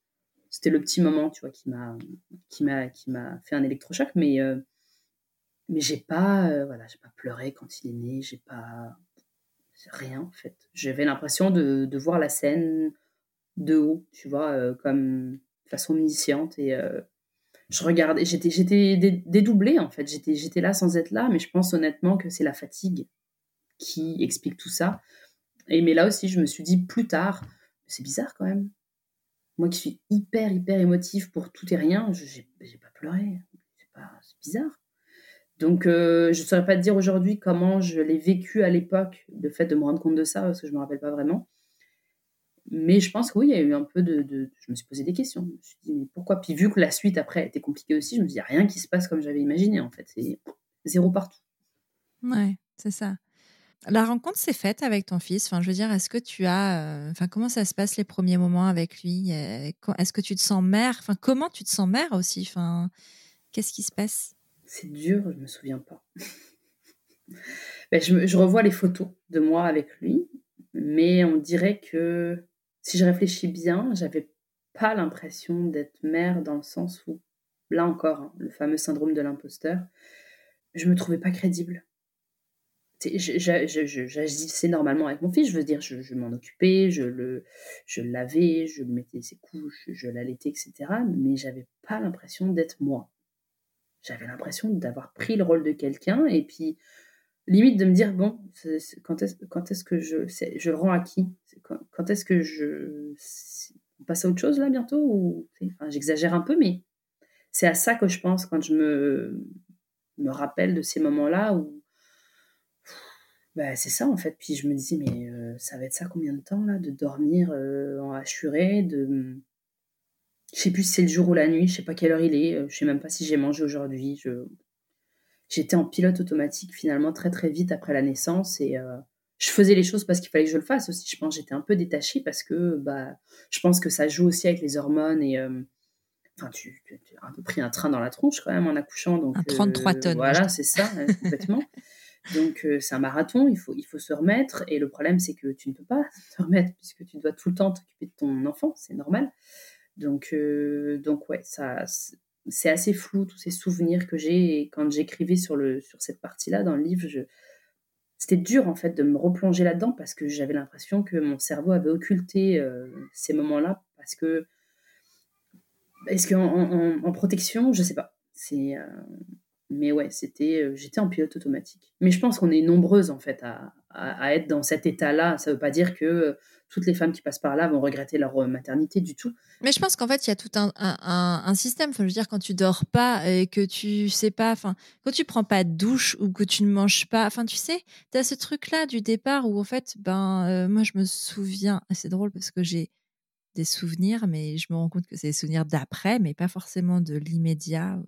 c'était le petit moment tu vois qui m'a qui m'a qui m'a fait un électrochoc, mais mais j'ai pas voilà j'ai pas pleuré quand il est né, j'ai pas rien en fait. J'avais l'impression de, voir la scène de haut, tu vois, comme façon omnisciente et euh, je regardais, j'étais, j'étais dédoublée en fait, j'étais, là sans être là, mais je pense honnêtement que c'est la fatigue qui explique tout ça. Et mais là aussi, je me suis dit plus tard, c'est bizarre quand même. Moi qui suis hyper hyper émotive pour tout et rien, je j'ai, pas pleuré. C'est, bizarre. Donc, euh, je ne saurais pas te dire aujourd'hui comment je l'ai vécu à l'époque, le fait de me rendre compte de ça, parce que je me rappelle pas vraiment. Mais je pense que oui, il y a eu un peu de, Je me suis posé des questions. Je me suis dit, mais pourquoi? Puis vu que la suite après était compliquée aussi, je me dis, il n'y a rien qui se passe comme j'avais imaginé en fait. C'est zéro partout. Ouais, c'est ça. La rencontre s'est faite avec ton fils. Enfin, je veux dire, est-ce que tu as, euh, enfin, comment ça se passe les premiers moments avec lui? Est-ce que tu te sens mère? Enfin, comment tu te sens mère aussi? Enfin, qu'est-ce qui se passe? C'est dur, je me souviens pas. ben, je, je, revois les photos de moi avec lui, mais on dirait que si je réfléchis bien, j'avais pas l'impression d'être mère dans le sens où, là encore, hein, le fameux syndrome de l'imposteur, je me trouvais pas crédible. j'agissais normalement avec mon fils, je veux dire, je, m'en occupais, je le, je lavais, je mettais ses couches, je l'allaitais, etc. Mais j'avais pas l'impression d'être moi. J'avais l'impression d'avoir pris le rôle de quelqu'un et puis limite de me dire bon, quand est-ce que je, je le rends à qui Quand, est-ce que je on passe à autre chose là bientôt? Ou enfin, j'exagère un peu, mais c'est à ça que je pense quand je me me rappelle de ces moments-là où bah, c'est ça en fait. Puis je me disais, mais euh, ça va être ça combien de temps là De dormir euh, en hachuré de... Je sais plus si c'est le jour ou la nuit, je sais pas quelle heure il est, euh, je sais même pas si j'ai mangé aujourd'hui. Je... J'étais en pilote automatique finalement très très vite après la naissance et je faisais les choses parce qu'il fallait que je le fasse aussi. Je pense j'étais un peu détachée parce que bah, je pense que ça joue aussi avec les hormones et enfin tu, as un peu pris un train dans la tronche quand même en accouchant. Donc, un 33 tonnes. Voilà, c'est ça, complètement. Donc euh, c'est un marathon, il faut, il faut se remettre. Et le problème, c'est que tu ne peux pas te remettre puisque tu dois tout le temps t'occuper de ton enfant, c'est normal. Donc, euh, donc ouais, ça, c'est assez flou tous ces souvenirs que j'ai. Et quand j'écrivais sur, le, sur cette partie-là dans le livre, c'était dur en fait de me replonger là-dedans parce que j'avais l'impression que mon cerveau avait occulté euh, ces moments-là parce que est-ce qu'en en, protection, je sais pas. C'est mais ouais, c'était, euh, j'étais en pilote automatique. Mais je pense qu'on est nombreuses en fait à, à, être dans cet état-là. Ça ne veut pas dire que euh, toutes les femmes qui passent par là vont regretter leur euh, maternité du tout. Mais je pense qu'en fait, il y a tout un, un, un, système. Enfin, je veux dire, quand tu dors pas et que tu sais pas, enfin, quand tu prends pas de douche ou que tu ne manges pas, enfin, tu sais, tu as ce truc-là du départ où en fait, ben, moi, je me souviens, c'est drôle parce que j'ai des souvenirs, mais je me rends compte que c'est des souvenirs d'après, mais pas forcément de l'immédiat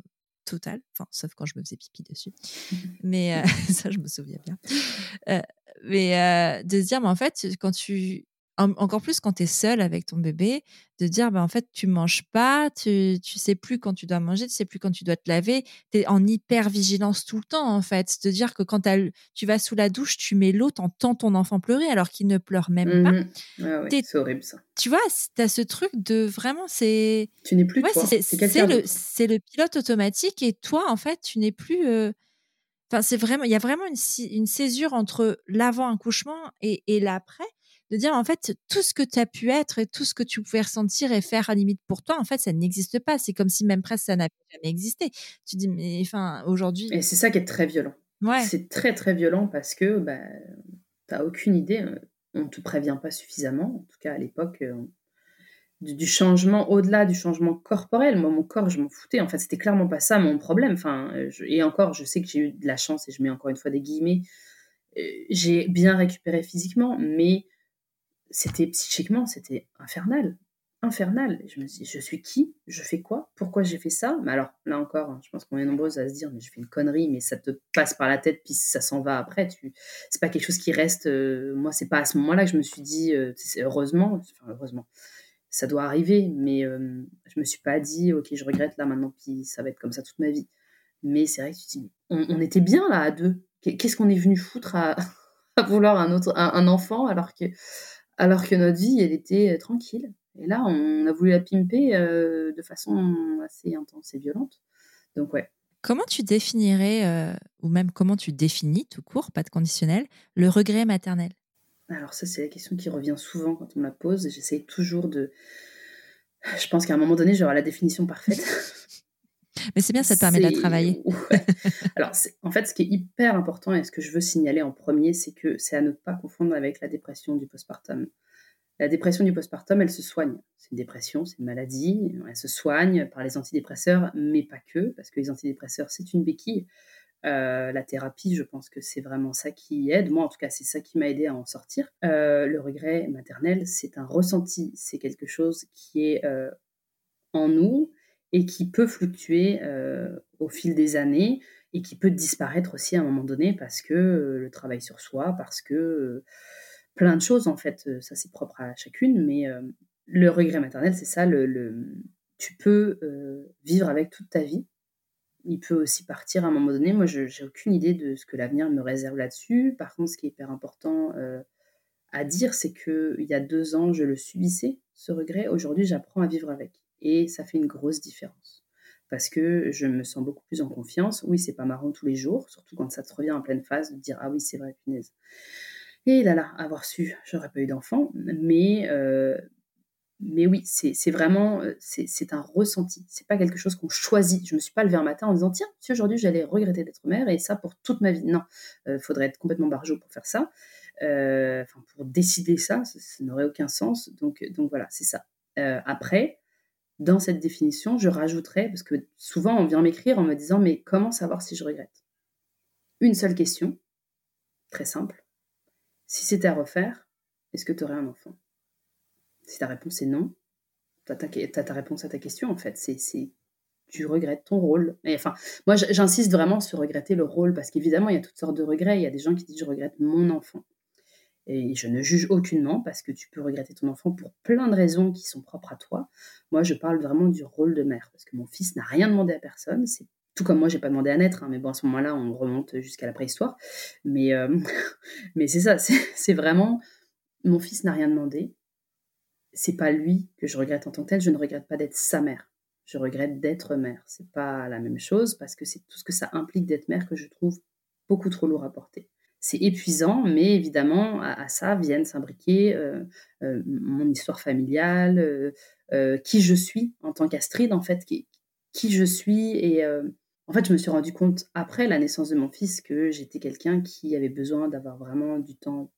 total, enfin, sauf quand je me faisais pipi dessus. Mais euh, ça, je me souviens bien. Euh, mais euh, de se dire, mais en fait, quand tu encore plus quand tu es seule avec ton bébé, de dire bah, en fait, tu manges pas, tu, tu sais plus quand tu dois manger, tu sais plus quand tu dois te laver, tu es en hyper vigilance tout le temps en fait. De dire que quand tu vas sous la douche, tu mets l'eau, t'entends ton enfant pleurer alors qu'il ne pleure même pas. Mmh c'est horrible ça. Tu vois, tu as ce truc de vraiment, c'est. Tu n'es plus toi, c'est le, le, pilote automatique et toi en fait, tu n'es plus. Euh, enfin, c'est vraiment, il y a vraiment une, une césure entre l'avant-accouchement et, et l'après de dire en fait tout ce que tu as pu être et tout ce que tu pouvais ressentir et faire à limite pour toi en fait ça n'existe pas c'est comme si même presque ça n'avait jamais existé tu dis mais enfin aujourd'hui et c'est ça qui est très violent ouais. c'est très très violent parce que bah, tu n'as aucune idée hein. on te prévient pas suffisamment en tout cas à l'époque euh, du, changement au-delà du changement corporel moi mon corps je m'en foutais en fait c'était clairement pas ça mon problème enfin et encore je sais que j'ai eu de la chance et je mets encore une fois des guillemets euh, j'ai bien récupéré physiquement mais c'était psychiquement, c'était infernal. Infernal. je me dis, je suis qui? Je fais quoi? Pourquoi j'ai fait ça? Mais alors, là encore, hein, je pense qu'on est nombreuses à se dire, mais je fais une connerie, mais ça te passe par la tête, puis ça s'en va après. Tu... C'est pas quelque chose qui reste. Euh, moi, c'est pas à ce moment-là que je me suis dit, euh, heureusement, enfin, heureusement, ça doit arriver, mais euh, je me suis pas dit, ok, je regrette là maintenant, puis ça va être comme ça toute ma vie. Mais c'est vrai que tu te dis, on, était bien là à deux. Qu'est-ce qu'on est venu foutre à, vouloir un autre, un enfant alors que alors que notre vie, elle était euh, tranquille. Et là, on a voulu la pimper euh, de façon assez intense et violente. Donc, ouais. Comment tu définirais, euh, ou même comment tu définis, tout court, pas de conditionnel, le regret maternel? Alors, ça, c'est la question qui revient souvent quand on me la pose. J'essaye toujours de. Je pense qu'à un moment donné, j'aurai la définition parfaite. Mais c'est bien, ça te permet de la travailler. Alors, en fait, ce qui est hyper important et ce que je veux signaler en premier, c'est que c'est à ne pas confondre avec la dépression du postpartum. La dépression du postpartum, elle se soigne. C'est une dépression, c'est une maladie. Elle se soigne par les antidépresseurs, mais pas que, parce que les antidépresseurs, c'est une béquille. Euh, la thérapie, je pense que c'est vraiment ça qui aide. Moi, en tout cas, c'est ça qui m'a aidé à en sortir. Euh, le regret maternel, c'est un ressenti. C'est quelque chose qui est euh, en nous et qui peut fluctuer au fil des années et qui peut disparaître aussi à un moment donné parce que le travail sur soi, parce que plein de choses en fait, ça c'est propre à chacune, mais le regret maternel, c'est ça, tu peux vivre avec toute ta vie. Il peut aussi partir à un moment donné. Moi, je n'ai aucune idée de ce que l'avenir me réserve là-dessus. Par contre, ce qui est hyper important à dire, c'est qu'il y a deux ans, je le subissais, ce regret. Aujourd'hui, j'apprends à vivre avec. Et ça fait une grosse différence. parce que je me sens beaucoup plus en confiance. Oui, c'est pas marrant tous les jours, surtout quand ça te revient en pleine phase de dire ah oui, c'est vrai, punaise. Et là là, avoir su, j'aurais pas eu d'enfant, mais euh, mais oui, c'est vraiment, euh, c'est un ressenti. C'est pas quelque chose qu'on choisit. Je me suis pas levée un matin en disant tiens, si aujourd'hui j'allais regretter d'être mère et ça pour toute ma vie. Non, il faudrait être complètement barjot pour faire ça. Enfin, pour décider ça, ça, n'aurait aucun sens. Donc donc voilà, c'est ça. après, dans cette définition, je rajouterais, parce que souvent on vient m'écrire en me disant mais comment savoir si je regrette? Une seule question, très simple. Si c'était à refaire, est-ce que tu aurais un enfant? Si ta réponse est non, tu as, ta réponse à ta question en fait. C'est tu regrettes ton rôle. Et enfin, moi j'insiste vraiment sur regretter le rôle parce qu'évidemment il y a toutes sortes de regrets. Il y a des gens qui disent je regrette mon enfant. Et je ne juge aucunement parce que tu peux regretter ton enfant pour plein de raisons qui sont propres à toi. Moi, je parle vraiment du rôle de mère parce que mon fils n'a rien demandé à personne. C'est tout comme moi, j'ai pas demandé à naître, hein, mais bon, à ce moment-là, on remonte jusqu'à la préhistoire. Mais, euh, mais c'est ça, c'est vraiment mon fils n'a rien demandé. C'est pas lui que je regrette en tant que tel. Je ne regrette pas d'être sa mère. Je regrette d'être mère. C'est pas la même chose parce que c'est tout ce que ça implique d'être mère que je trouve beaucoup trop lourd à porter c'est épuisant, mais évidemment, à, ça viennent s'imbriquer euh, euh, mon histoire familiale, euh, qui je suis en tant qu'Astrid, en fait, qui, qui, je suis. Et en fait, je me suis rendu compte après la naissance de mon fils que j'étais quelqu'un qui avait besoin d'avoir vraiment du temps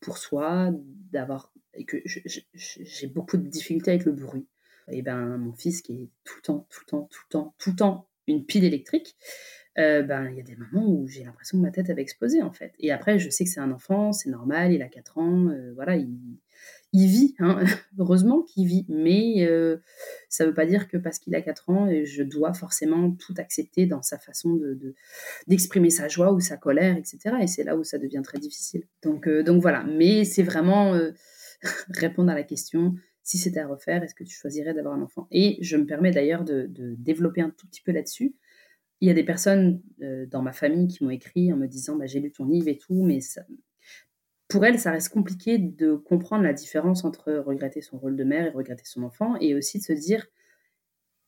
pour soi, d'avoir et que j'ai beaucoup de difficultés avec le bruit. Et ben, mon fils qui est tout le temps, tout le temps, tout le temps, tout le temps une pile électrique, euh, ben, il y a des moments où j'ai l'impression que ma tête avait explosé, en fait. Et après, je sais que c'est un enfant, c'est normal, il a 4 ans, euh, voilà, il, vit, hein, heureusement qu'il vit, mais euh, ça ne veut pas dire que parce qu'il a 4 ans, je dois forcément tout accepter dans sa façon de, d'exprimer sa joie ou sa colère, etc. Et c'est là où ça devient très difficile. Donc, donc voilà, mais c'est vraiment répondre à la question, si c'était à refaire, est-ce que tu choisirais d'avoir un enfant? Et je me permets d'ailleurs de, développer un tout petit peu là-dessus il y a des personnes euh, dans ma famille qui m'ont écrit en me disant bah, j'ai lu ton livre et tout, mais pour elles, ça reste compliqué de comprendre la différence entre regretter son rôle de mère et regretter son enfant, et aussi de se dire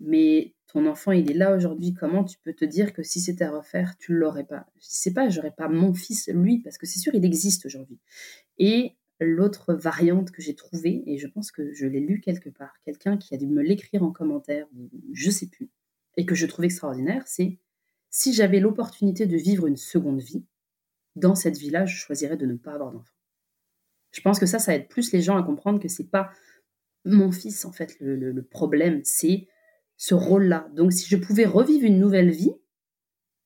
mais ton enfant, il est là aujourd'hui, comment tu peux te dire que si c'était à refaire, tu ne l'aurais pas? Je ne sais pas, j'aurais pas mon fils, lui, parce que c'est sûr, il existe aujourd'hui. Et l'autre variante que j'ai trouvée, et je pense que je l'ai lu quelque part, quelqu'un qui a dû me l'écrire en commentaire, je ne sais plus, et que je trouve extraordinaire, c'est si j'avais l'opportunité de vivre une seconde vie, dans cette vie-là, je choisirais de ne pas avoir d'enfant. Je pense que ça, ça aide plus les gens à comprendre que c'est pas mon fils, en fait, le, problème, c'est ce rôle-là. Donc, si je pouvais revivre une nouvelle vie,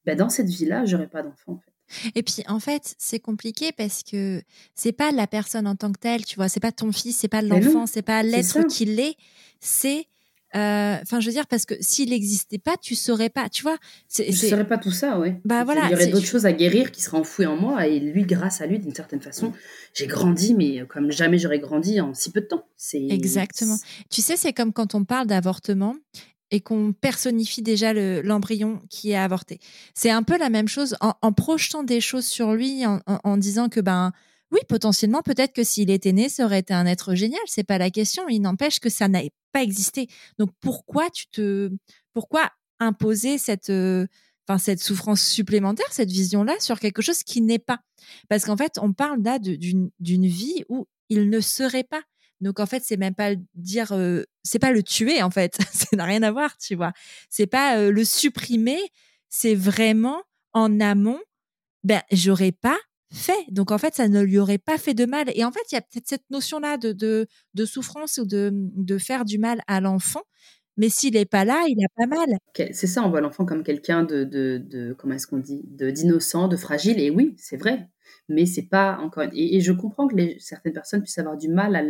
ben, dans cette vie-là, j'aurais pas d'enfant, en fait. Et puis en fait, c'est compliqué parce que c'est pas la personne en tant que telle, tu vois, c'est pas ton fils, c'est pas l'enfant, c'est pas l'être qu'il est, c'est euh, enfin, je veux dire, parce que s'il n'existait pas, tu saurais pas, tu vois. Je ne saurais pas tout ça, ouais. Bah voilà. Il y aurait d'autres choses à guérir qui seraient enfouies en moi, et lui, grâce à lui, d'une certaine façon, j'ai grandi, mais comme jamais j'aurais grandi en si peu de temps. C'est exactement. Tu sais, c'est comme quand on parle d'avortement et qu'on personnifie déjà l'embryon qui est avorté. C'est un peu la même chose en, projetant des choses sur lui, en, en disant que ben oui, potentiellement, peut-être que s'il était né, ça aurait été un être génial. C'est pas la question. Il n'empêche que ça n'a pas existé. Donc pourquoi tu te, pourquoi imposer cette, euh, enfin cette souffrance supplémentaire, cette vision-là sur quelque chose qui n'est pas? Parce qu'en fait, on parle là d'une vie où il ne serait pas. Donc en fait, c'est même pas dire, euh, c'est pas le tuer en fait, ça n'a rien à voir, tu vois. C'est pas euh, le supprimer, c'est vraiment en amont. Ben j'aurais pas fait. Donc en fait, ça ne lui aurait pas fait de mal. Et en fait, il y a peut-être cette notion-là de, de, souffrance ou de, de faire du mal à l'enfant. Mais s'il n'est pas là, il a pas mal. C'est ça, on voit l'enfant comme quelqu'un de, de, de, comment est-ce qu'on dit, d'innocent, de fragile. Et oui, c'est vrai mais c'est pas encore. Et, je comprends que certaines personnes puissent avoir du mal à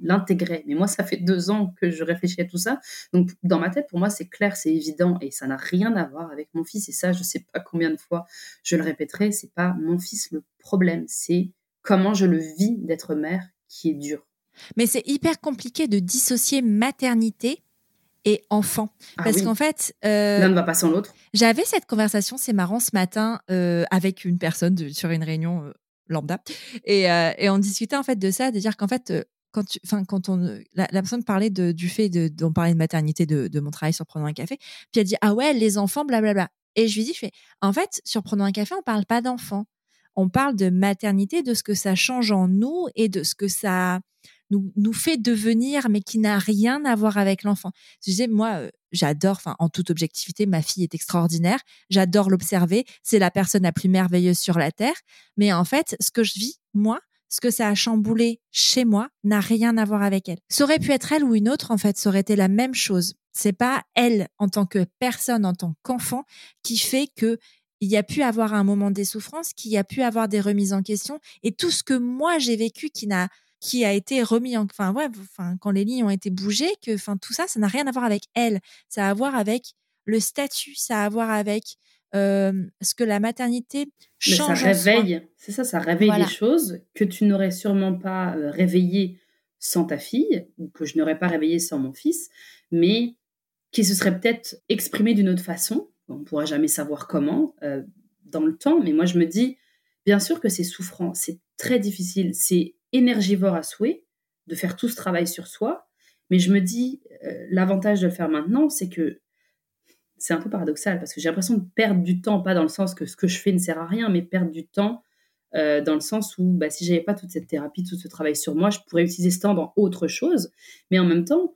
l'intégrer. Mais moi, ça fait deux ans que je réfléchis à tout ça. Donc, dans ma tête, pour moi, c'est clair, c'est évident, et ça n'a rien à voir avec mon fils. Et ça, je sais pas combien de fois je le répéterai. C'est pas mon fils le problème, c'est comment je le vis d'être mère qui est dur. Mais c'est hyper compliqué de dissocier maternité et enfant. Ah Parce qu'en fait. Euh, L'un ne va pas sans l'autre. J'avais cette conversation, c'est marrant, ce matin, euh, avec une personne sur une réunion euh, lambda. Et, et, on discutait en fait de ça, de dire qu'en fait, quand tu, quand on, la, personne parlait de, du fait de, d'on parlait de maternité de, de mon travail sur prenant un café, puis elle dit ah ouais les enfants blablabla. Et je lui dis je fais en fait sur prenant un café on parle pas d'enfants, on parle de maternité, de ce que ça change en nous et de ce que ça nous, nous fait devenir, mais qui n'a rien à voir avec l'enfant. Je disais, moi, euh, j'adore, enfin, en toute objectivité, ma fille est extraordinaire. J'adore l'observer. C'est la personne la plus merveilleuse sur la terre. Mais en fait, ce que je vis, moi, ce que ça a chamboulé chez moi n'a rien à voir avec elle. Ça aurait pu être elle ou une autre, en fait, ça aurait été la même chose. C'est pas elle, en tant que personne, en tant qu'enfant, qui fait que il y a pu avoir un moment des souffrances, qu'il y a pu avoir des remises en question, et tout ce que moi j'ai vécu qui n'a qui a été remis en, enfin ouais, enfin quand les lignes ont été bougées, que, enfin tout ça, ça n'a rien à voir avec elle, ça a à voir avec le statut, ça a à voir avec ce que la maternité change. Mais ça réveille, c'est ça, ça réveille des choses que tu n'aurais sûrement pas réveillées sans ta fille ou que je n'aurais pas réveillées sans mon fils, mais qui se seraient peut-être exprimées d'une autre façon. On ne pourra jamais savoir comment dans le temps, mais moi je me dis, bien sûr que c'est souffrant, c'est très difficile, c'est énergivore à souhait de faire tout ce travail sur soi. Mais je me dis, euh, l'avantage de le faire maintenant, c'est que c'est un peu paradoxal parce que j'ai l'impression de perdre du temps, pas dans le sens que ce que je fais ne sert à rien, mais perdre du temps euh, dans le sens où bah, si j'avais pas toute cette thérapie, tout ce travail sur moi, je pourrais utiliser ce temps dans autre chose. Mais en même temps,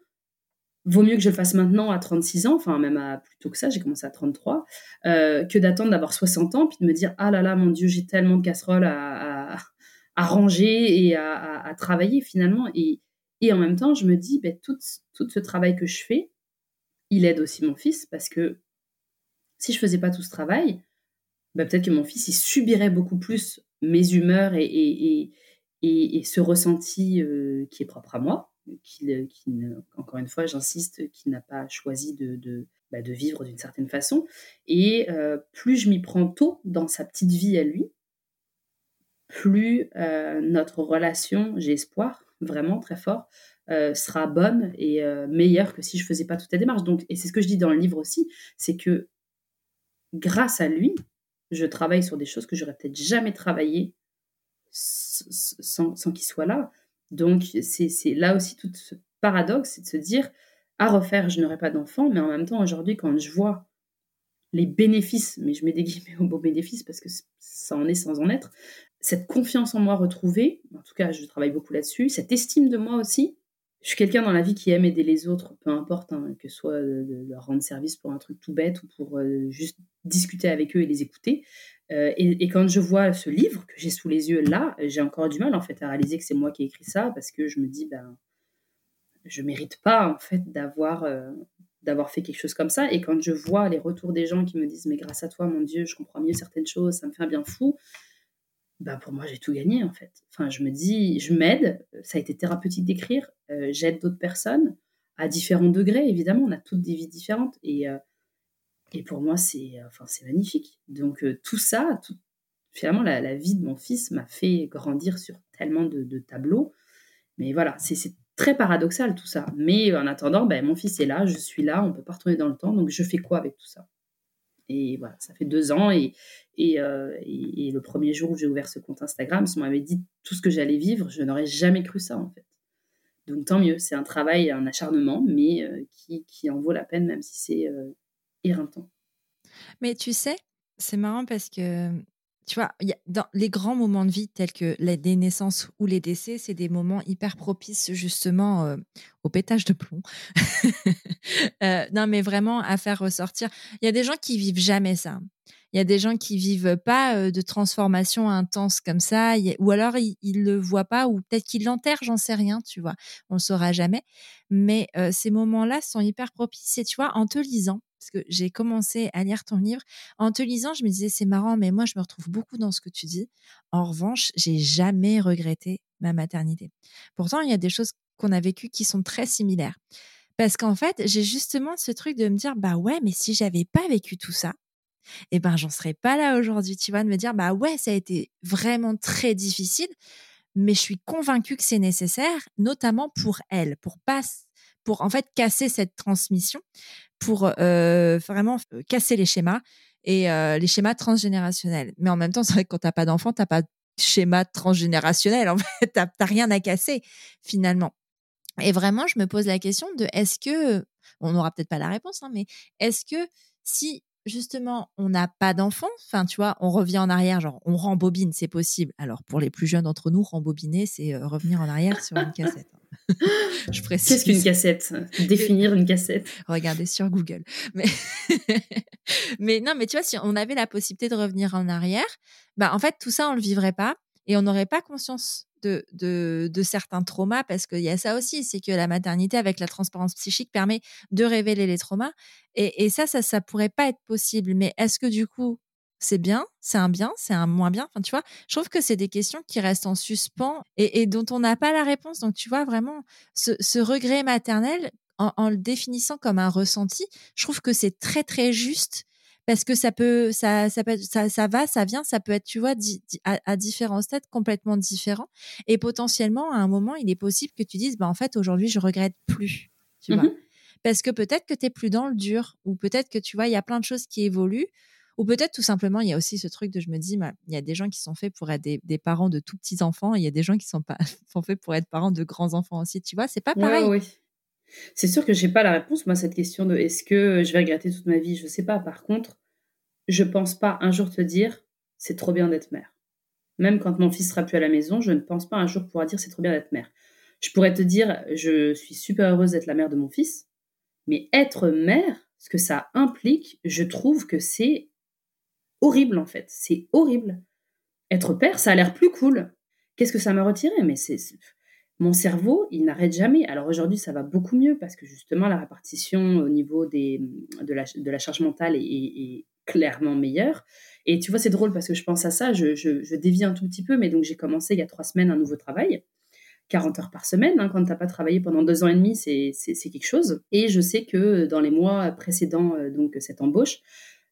vaut mieux que je le fasse maintenant à 36 ans, enfin même à plus tôt que ça, j'ai commencé à 33, euh, que d'attendre d'avoir 60 ans puis de me dire ah là là mon Dieu j'ai tellement de casseroles à ranger et à, travailler finalement. Et, et, en même temps, je me dis, ben, tout, ce travail que je fais, il aide aussi mon fils parce que si je faisais pas tout ce travail, ben, peut-être que mon fils, il subirait beaucoup plus mes humeurs et, et, et ce ressenti euh, qui est propre à moi, qui, qui encore une fois, j'insiste, qui n'a pas choisi de, bah, de vivre d'une certaine façon. Et euh, plus je m'y prends tôt dans sa petite vie à lui, plus euh, notre relation, j'ai espoir, vraiment très fort, euh, sera bonne et euh, meilleure que si je faisais pas toute la démarche. Donc, et c'est ce que je dis dans le livre aussi, c'est que grâce à lui, je travaille sur des choses que j'aurais peut-être jamais travaillé sans, sans qu'il soit là. Donc, c'est là aussi tout ce paradoxe, c'est de se dire, à refaire, je n'aurai pas d'enfant, mais en même temps, aujourd'hui, quand je vois les bénéfices, mais je mets des guillemets au mot bénéfice parce que ça en est sans en être, cette confiance en moi retrouvée, en tout cas je travaille beaucoup là-dessus, cette estime de moi aussi. Je suis quelqu'un dans la vie qui aime aider les autres, peu importe, hein, que ce soit de, leur rendre service pour un truc tout bête ou pour euh, juste discuter avec eux et les écouter. Euh, et, quand je vois ce livre que j'ai sous les yeux là, j'ai encore du mal en fait à réaliser que c'est moi qui ai écrit ça parce que je me dis ben je mérite pas en fait d'avoir euh, d'avoir fait quelque chose comme ça. Et quand je vois les retours des gens qui me disent mais grâce à toi mon Dieu je comprends mieux certaines choses, ça me fait un bien fou, bah pour moi j'ai tout gagné en fait. Enfin je me dis, je m'aide, ça a été thérapeutique d'écrire, euh, j'aide d'autres personnes à différents degrés évidemment, on a toutes des vies différentes et euh, et pour moi c'est enfin c'est magnifique. Donc euh, tout ça, tout, finalement la, la, vie de mon fils m'a fait grandir sur tellement de tableaux. Mais voilà, c'est très paradoxal tout ça. Mais en attendant, ben, mon fils est là, je suis là, on peut pas retourner dans le temps, donc je fais quoi avec tout ça? Et voilà, ça fait deux ans. Et, euh, et, et, le premier jour où j'ai ouvert ce compte Instagram, si on m'avait dit tout ce que j'allais vivre, je n'aurais jamais cru ça, en fait. Donc tant mieux, c'est un travail, un acharnement, mais euh, qui, qui, en vaut la peine, même si c'est euh, éreintant. Mais tu sais, c'est marrant parce que tu vois, dans les grands moments de vie tels que les, naissances ou les décès, c'est des moments hyper propices justement euh, au pétage de plomb. euh, non, mais vraiment à faire ressortir. Il y a des gens qui vivent jamais ça. Il y a des gens qui vivent pas euh, de transformation intense comme ça, ou alors ils, ils le voient pas, ou peut-être qu'ils l'enterrent, j'en sais rien, tu vois. On le saura jamais. Mais euh, ces moments-là sont hyper propices. Et tu vois, en te lisant, parce que j'ai commencé à lire ton livre. En te lisant, je me disais, c'est marrant, mais moi, je me retrouve beaucoup dans ce que tu dis. En revanche, j'ai jamais regretté ma maternité. Pourtant, il y a des choses qu'on a vécues qui sont très similaires. Parce qu'en fait, j'ai justement ce truc de me dire, bah ouais, mais si j'avais pas vécu tout ça, eh ben, j'en serais pas là aujourd'hui, tu vois, de me dire, bah ouais, ça a été vraiment très difficile, mais je suis convaincue que c'est nécessaire, notamment pour elle, pour pas pour en fait casser cette transmission, pour vraiment casser les schémas et les schémas transgénérationnels. Mais en même temps, c'est vrai que quand t'as pas d'enfant, t'as pas schéma transgénérationnel. En fait, t'as rien à casser finalement. Et vraiment, je me pose la question de est-ce que, on n'aura peut-être pas la réponse, hein, mais est-ce que si justement on n'a pas d'enfant, enfin tu vois, on revient en arrière, genre on rembobine, c'est possible. Alors pour les plus jeunes d'entre nous, rembobiner, c'est euh, revenir en arrière sur une cassette. Hein. je précise. Qu'est-ce qu'une cassette? Définir une cassette. Regardez sur Google. Mais... mais non, mais tu vois, si on avait la possibilité de revenir en arrière, bah en fait tout ça on le vivrait pas et on n'aurait pas conscience de, certains traumas, parce qu'il y a ça aussi, c'est que la maternité avec la transparence psychique permet de révéler les traumas. Et, ça, ça, ça pourrait pas être possible. Mais est-ce que du coup, c'est bien, c'est un bien, c'est un moins bien? Enfin, tu vois, je trouve que c'est des questions qui restent en suspens et, dont on n'a pas la réponse. Donc, tu vois, vraiment, ce, regret maternel, en, en, le définissant comme un ressenti, je trouve que c'est très, très juste parce que ça peut, ça, ça, peut, ça, ça va, ça vient, ça peut être, tu vois, à, différents stades complètement différents. Et potentiellement, à un moment, il est possible que tu dises, bah, en fait, aujourd'hui, je regrette plus, tu vois. Mmh parce que peut-être que tu es plus dans le dur, ou peut-être que, tu vois, il y a plein de choses qui évoluent, ou peut-être tout simplement, il y a aussi ce truc de, je me dis, bah, il y a des gens qui sont faits pour être des, parents de tout petits enfants, et il y a des gens qui sont, pas, sont faits pour être parents de grands enfants aussi, tu vois, c'est pas pareil. oui. C'est sûr que j'ai pas la réponse, moi, à cette question de est-ce que je vais regretter toute ma vie? Je sais pas. Par contre, je pense pas un jour te dire c'est trop bien d'être mère. Même quand mon fils sera plus à la maison, je ne pense pas un jour pouvoir dire c'est trop bien d'être mère. Je pourrais te dire je suis super heureuse d'être la mère de mon fils, mais être mère, ce que ça implique, je trouve que c'est horrible en fait. C'est horrible. Être père, ça a l'air plus cool. Qu'est-ce que ça m'a retiré? Mais c'est mon cerveau, il n'arrête jamais. Alors aujourd'hui, ça va beaucoup mieux parce que justement, la répartition au niveau des, de, la, de la charge mentale est, clairement meilleure. Et tu vois, c'est drôle parce que je pense à ça, je, je, dévie un tout petit peu, mais donc j'ai commencé il y a trois semaines un nouveau travail. 40 heures par semaine. Hein, quand tu n'as pas travaillé pendant deux ans et demi, c'est quelque chose. Et je sais que dans les mois précédents, euh, donc cette embauche,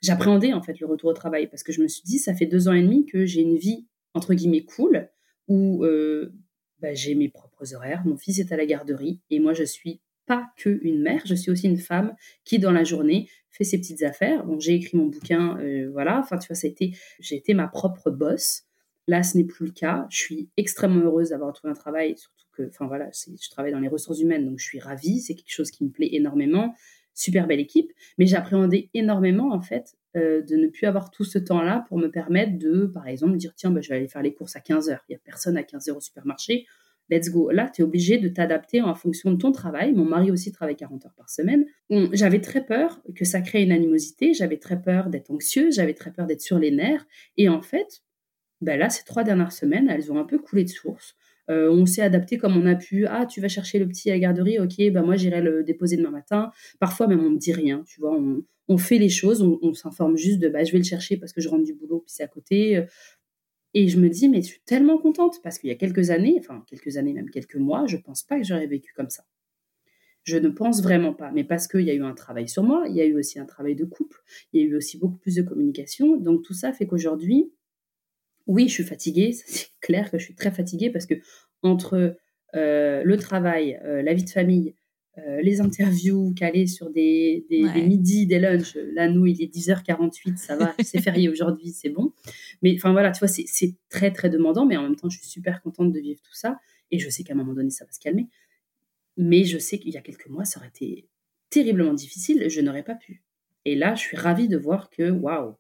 j'appréhendais en fait le retour au travail parce que je me suis dit, ça fait deux ans et demi que j'ai une vie entre guillemets cool où euh, bah, j'ai mes propres horaires, mon fils est à la garderie et moi je suis pas que une mère, je suis aussi une femme qui dans la journée fait ses petites affaires. Donc j'ai écrit mon bouquin, euh, voilà. Enfin tu vois, ça a été, j'ai été ma propre boss. Là, ce n'est plus le cas. Je suis extrêmement heureuse d'avoir trouvé un travail, surtout que, enfin voilà, je travaille dans les ressources humaines, donc je suis ravie. C'est quelque chose qui me plaît énormément. Super belle équipe, mais j'appréhendais énormément en fait euh, de ne plus avoir tout ce temps-là pour me permettre de, par exemple, dire tiens, bah, je vais aller faire les courses à 15 heures. Il n'y a personne à 15 heures au supermarché let's go. Là, tu es obligé de t'adapter en fonction de ton travail. Mon mari aussi travaille 40 heures par semaine. J'avais très peur que ça crée une animosité, j'avais très peur d'être anxieuse, j'avais très peur d'être sur les nerfs. Et en fait, ben là, ces trois dernières semaines, elles ont un peu coulé de source. Euh, on s'est adapté comme on a pu. Ah, tu vas chercher le petit à la garderie, ok, ben moi j'irai le déposer demain matin. Parfois même on me dit rien, tu vois, on, fait les choses, on, s'informe juste de bah je vais le chercher parce que je rentre du boulot puis c'est à côté. Et je me dis, mais je suis tellement contente parce qu'il y a quelques années, enfin quelques années, même quelques mois, je ne pense pas que j'aurais vécu comme ça. Je ne pense vraiment pas, mais parce qu'il y a eu un travail sur moi, il y a eu aussi un travail de couple, il y a eu aussi beaucoup plus de communication. Donc tout ça fait qu'aujourd'hui, oui, je suis fatiguée, c'est clair que je suis très fatiguée parce que entre euh, le travail, euh, la vie de famille, euh, les interviews calées sur des, des, midis, des lunchs. Là, nous, il est 10h48, ça va, c'est férié aujourd'hui, c'est bon. Mais enfin voilà, tu vois, c'est très, très demandant, mais en même temps, je suis super contente de vivre tout ça. Et je sais qu'à un moment donné, ça va se calmer. Mais je sais qu'il y a quelques mois, ça aurait été terriblement difficile, je n'aurais pas pu. Et là, je suis ravie de voir que, waouh,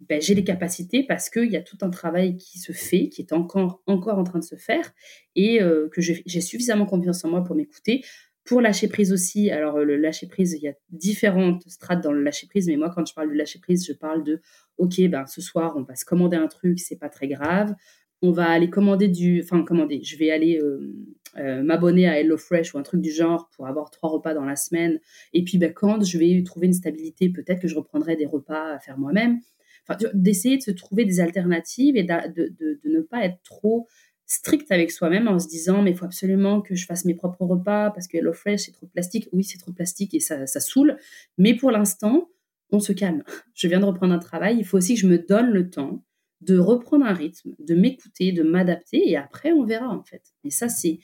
ben, j'ai les capacités parce qu'il y a tout un travail qui se fait, qui est encore, encore en train de se faire, et euh, que j'ai suffisamment confiance en moi pour m'écouter, pour lâcher prise aussi, alors le lâcher prise, il y a différentes strates dans le lâcher prise, mais moi quand je parle de lâcher prise, je parle de ok, ben ce soir on va se commander un truc, c'est pas très grave. On va aller commander du, enfin commander, je vais aller euh, euh, m'abonner à HelloFresh ou un truc du genre pour avoir trois repas dans la semaine. Et puis ben, quand je vais trouver une stabilité, peut-être que je reprendrai des repas à faire moi-même. Enfin, d'essayer de se trouver des alternatives et de, de, de ne pas être trop strict avec soi-même en se disant mais il faut absolument que je fasse mes propres repas parce que HelloFresh c'est trop plastique. Oui, c'est trop plastique et ça, ça saoule. Mais pour l'instant, on se calme. Je viens de reprendre un travail. Il faut aussi que je me donne le temps de reprendre un rythme, de m'écouter, de m'adapter et après on verra en fait. Et ça, c'est.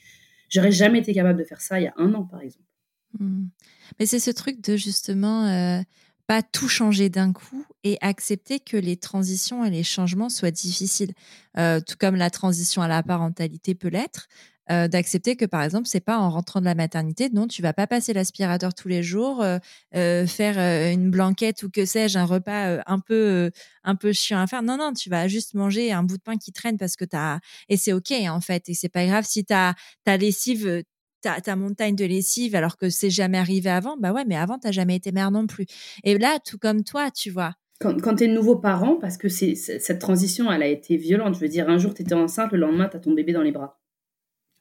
J'aurais jamais été capable de faire ça il y a un an par exemple. Mmh. Mais c'est ce truc de justement. Euh, pas tout changer d'un coup et accepter que les transitions et les changements soient difficiles. Euh, tout comme la transition à la parentalité peut l'être, euh, d'accepter que par exemple, c'est pas en rentrant de la maternité, non, tu vas pas passer l'aspirateur tous les jours, euh, faire une blanquette ou que sais-je, un repas un peu un peu chiant à faire. Non, non, tu vas juste manger un bout de pain qui traîne parce que tu as et c'est ok en fait et c'est pas grave si ta ta lessive ta, ta montagne de lessive alors que c'est jamais arrivé avant, bah ouais, mais avant, t'as jamais été mère non plus. Et là, tout comme toi, tu vois. Quand, quand tu es nouveau parent, parce que c'est cette transition, elle a été violente. Je veux dire, un jour, tu étais enceinte, le lendemain, tu as ton bébé dans les bras.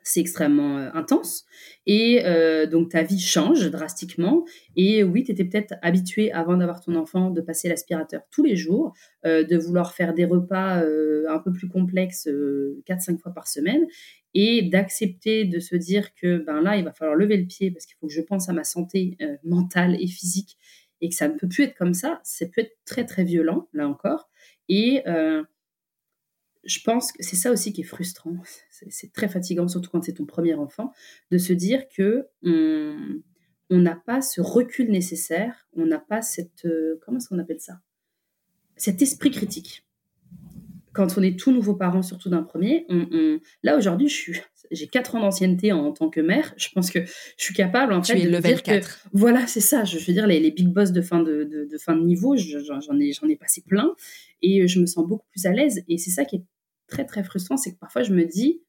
C'est extrêmement euh, intense. Et euh, donc, ta vie change drastiquement. Et oui, tu étais peut-être habitué, avant d'avoir ton enfant, de passer l'aspirateur tous les jours, euh, de vouloir faire des repas un peu plus complexes 4-5 fois par semaine et d'accepter de se dire que ben là, il va falloir lever le pied parce qu'il faut que je pense à ma santé mentale et physique et que ça ne peut plus être comme ça, ça peut être très très violent, là encore. Et je pense que c'est ça aussi qui est frustrant, c'est très fatigant, surtout quand c'est ton premier enfant, de se dire que on n'a pas ce recul nécessaire, on n'a pas cette... Euh, comment est-ce qu'on appelle ça? Cet esprit critique quand on est tout nouveau parent, surtout d'un premier, là aujourd'hui, j'ai 4 ans d'ancienneté en, tant que mère. Je pense que je suis capable en fait de dire 4. que voilà, c'est ça. Je veux dire les, big boss de fin de, fin de niveau, j'en ai j'en ai passé plein et je me sens beaucoup plus à l'aise. Et c'est ça qui est très très frustrant, c'est que parfois je me dis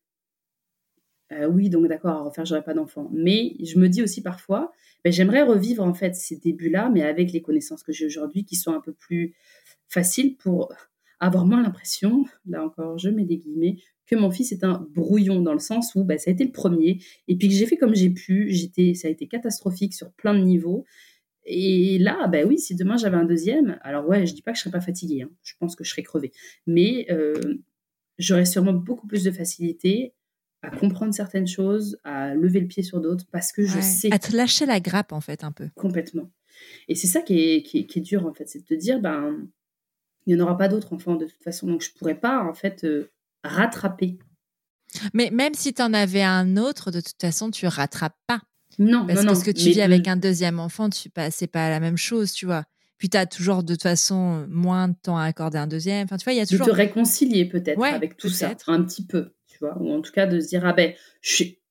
euh, oui, donc d'accord, à refaire, j'aurai pas d'enfant. Mais je me dis aussi parfois, ben, j'aimerais revivre en fait ces débuts-là, mais avec les connaissances que j'ai aujourd'hui, qui sont un peu plus faciles pour avoir moins l'impression, là encore, je mets des guillemets, que mon fils est un brouillon dans le sens où bah, ça a été le premier et puis que j'ai fait comme j'ai pu. Ça a été catastrophique sur plein de niveaux. Et là, ben oui, si demain j'avais un deuxième, alors ouais, je dis pas que je serais pas fatiguée, hein. je pense que je serais crevée, mais euh, j'aurais sûrement beaucoup plus de facilité à comprendre certaines choses, à lever le pied sur d'autres, parce que je sais. À te lâcher la grappe en fait un peu. Complètement. Et c'est ça qui est, qui, qui est, dur en fait, c'est de te dire, ben il n'y en aura pas d'autres enfants de toute façon. Donc je ne pourrais pas en fait euh, rattraper. Mais même si tu en avais un autre, de toute façon, tu rattrapes pas. Non, parce non, que ce que tu vis avec un deuxième enfant, tu pas, c'est pas la même chose, tu vois. Puis tu as toujours de toute façon moins de temps à accorder un deuxième. Enfin, tu vois, il y a toujours. De te réconcilier peut-être avec tout ça, un petit peu, tu vois. Ou en tout cas de se dire, ah ben,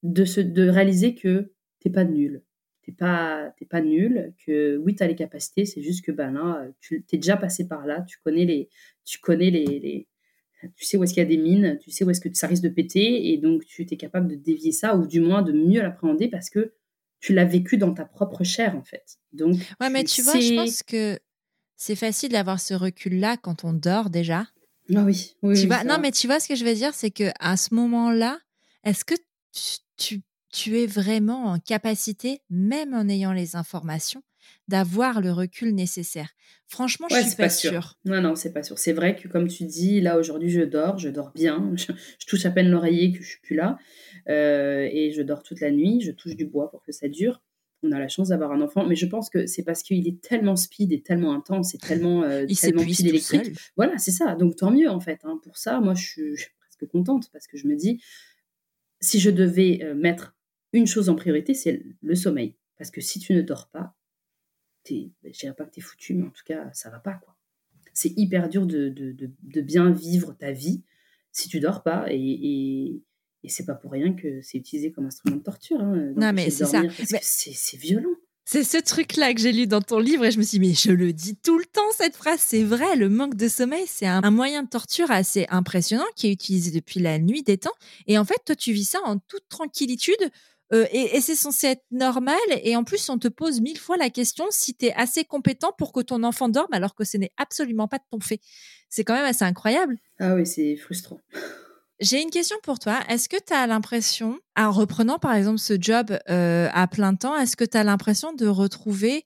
de, se, de réaliser que t'es pas nul t'es pas, pas nul, que oui, tu as les capacités, c'est juste que ben là, tu es déjà passé par là, tu connais les. Tu connais les, tu sais où est-ce qu'il y a des mines, tu sais où est-ce que ça risque de péter, et donc tu es capable de dévier ça, ou du moins de mieux l'appréhender parce que tu l'as vécu dans ta propre chair, en fait. Donc, ouais, mais tu vois, je pense que c'est facile d'avoir ce recul-là quand on dort déjà. Ah oui, oui. Tu non, mais tu vois ce que je veux dire, c'est que à ce moment-là, est-ce que tu tu es vraiment en capacité, même en ayant les informations, d'avoir le recul nécessaire. Franchement, je suis pas, sûre. Non, non, c'est pas sûr. C'est vrai que comme tu dis, là aujourd'hui, je dors, je dors bien. Je, touche à peine l'oreiller que je suis plus là, euh, et je dors toute la nuit. Je touche du bois pour que ça dure. On a la chance d'avoir un enfant, mais je pense que c'est parce qu'il est tellement speed et tellement intense et tellement, euh, il tellement pile électrique. Voilà, c'est ça. Donc tant mieux en fait. Hein. Pour ça, moi, je suis, presque contente parce que je me dis, si je devais euh, mettre une chose en priorité, c'est le sommeil. Parce que si tu ne dors pas, ben, je dirais pas que tu es foutu, mais en tout cas, ça va pas. quoi. C'est hyper dur de, de, bien vivre ta vie si tu dors pas. Et, et, et c'est pas pour rien que c'est utilisé comme instrument de torture. Hein, non, mais c'est ça. C'est violent. C'est ce truc-là que j'ai lu dans ton livre et je me suis dit, mais je le dis tout le temps, cette phrase, c'est vrai, le manque de sommeil, c'est un, moyen de torture assez impressionnant qui est utilisé depuis la nuit des temps. Et en fait, toi, tu vis ça en toute tranquillitude euh, et, c'est censé être normal. Et en plus, on te pose mille fois la question si tu es assez compétent pour que ton enfant dorme alors que ce n'est absolument pas de ton fait. C'est quand même assez incroyable. Ah oui, c'est frustrant. J'ai une question pour toi. Est-ce que tu as l'impression, en reprenant par exemple ce job euh, à plein temps, est-ce que tu as l'impression de retrouver,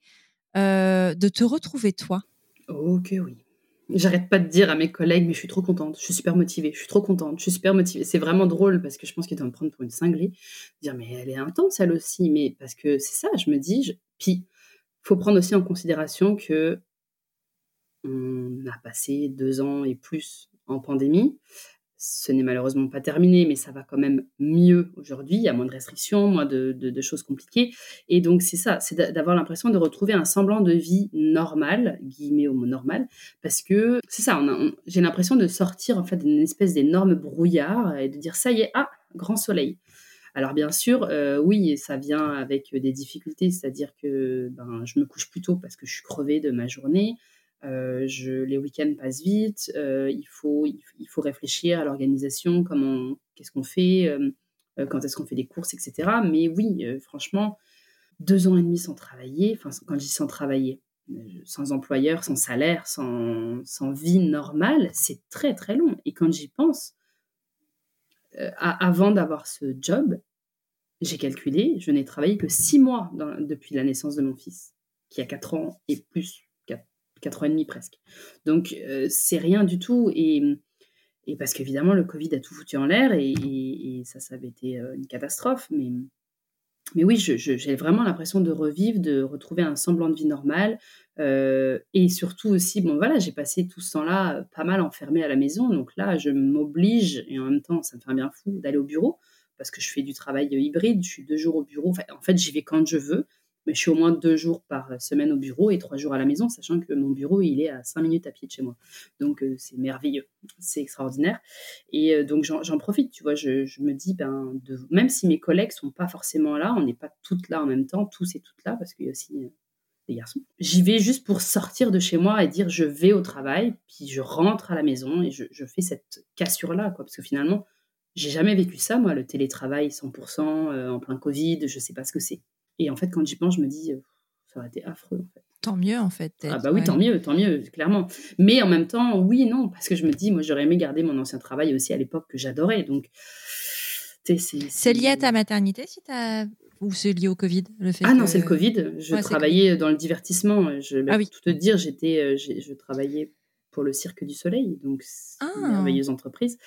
euh, de te retrouver toi? Ok, oui. J'arrête pas de dire à mes collègues, mais je suis trop contente, je suis super motivée, je suis trop contente, je suis super motivée. C'est vraiment drôle parce que je pense qu'ils doivent me prendre pour une cinglée. Dire, mais elle est intense, elle aussi. Mais parce que c'est ça, je me dis. Je... Puis, faut prendre aussi en considération que on a passé deux ans et plus en pandémie. Ce n'est malheureusement pas terminé, mais ça va quand même mieux aujourd'hui. Il y a moins de restrictions, moins de, choses compliquées. Et donc, c'est ça, c'est d'avoir l'impression de retrouver un semblant de vie normale, guillemets au mot normal, parce que c'est ça, j'ai l'impression de sortir en fait d'une espèce d'énorme brouillard et de dire ça y est, ah, grand soleil. Alors bien sûr, euh, oui, ça vient avec des difficultés, c'est-à-dire que ben, je me couche plus tôt parce que je suis crevée de ma journée. Euh, je, les week-ends passent vite. Euh, il, faut, il, faut réfléchir à l'organisation, comment, qu'est-ce qu'on fait, euh, quand est-ce qu'on fait des courses, etc. Mais oui, franchement, deux ans et demi sans travailler, enfin, quand je dis sans travailler, sans employeur, sans salaire, sans, sans vie normale, c'est très très long. Et quand j'y pense, avant d'avoir ce job, j'ai calculé, je n'ai travaillé que six mois depuis la naissance de mon fils, qui a quatre ans et plus 4 ans et demi presque. Donc, euh, c'est rien du tout. Et, parce qu'évidemment, le Covid a tout foutu en l'air et, ça, ça avait été euh, une catastrophe. Mais, mais oui, j'ai vraiment l'impression de revivre, de retrouver un semblant de vie normale. Euh, et surtout aussi, bon voilà, j'ai passé tout ce temps-là pas mal enfermé à la maison. Donc là, je m'oblige, et en même temps, ça me fait un bien fou d'aller au bureau parce que je fais du travail hybride. Je suis deux jours au bureau. en fait, j'y vais quand je veux je suis au moins deux jours par semaine au bureau et trois jours à la maison, sachant que mon bureau, il est à cinq minutes à pied de chez moi. Donc, euh, c'est merveilleux, c'est extraordinaire. Et euh, donc, j'en profite, tu vois, je, me dis, ben, même si mes collègues sont pas forcément là, on n'est pas toutes là en même temps, tous et toutes là, parce qu'il y a aussi euh, des garçons. J'y vais juste pour sortir de chez moi et dire, je vais au travail, puis je rentre à la maison et je, fais cette cassure-là, quoi, parce que finalement, j'ai jamais vécu ça, moi, le télétravail 100% en plein Covid, je sais pas ce que c'est. Et en fait, quand j'y pense, je me dis, euh, ça aurait été affreux. En fait. Tant mieux, en fait. Ah bah oui, tant mieux, tant mieux, clairement. Mais en même temps, oui et non, parce que je me dis, moi, j'aurais aimé garder mon ancien travail aussi à l'époque que j'adorais. Donc, c'est lié à ta maternité si as... ou c'est lié au Covid le fait Ah non, c'est le Covid. Je travaillais dans le divertissement. Je vais ah tout te dire, j'étais, euh, je travaillais pour le Cirque du Soleil, donc ah. une merveilleuse entreprise.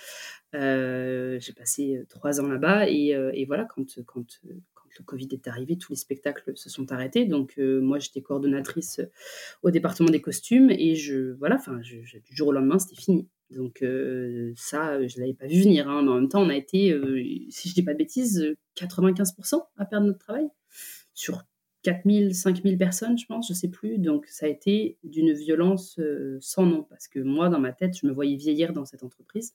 Euh, j'ai passé trois ans là-bas et, et, voilà, quand, quand, le Covid est arrivé, tous les spectacles se sont arrêtés. Donc euh, moi, j'étais coordonnatrice euh, au département des costumes et je voilà, enfin, du jour au lendemain, c'était fini. Donc euh, ça, je l'avais pas vu venir. Hein, mais en même temps, on a été, si je dis pas de bêtises, 95% à perdre notre travail sur 4000, 5000 personnes, je pense, je sais plus. Donc ça a été d'une violence sans nom parce que moi, dans ma tête, je me voyais vieillir dans cette entreprise.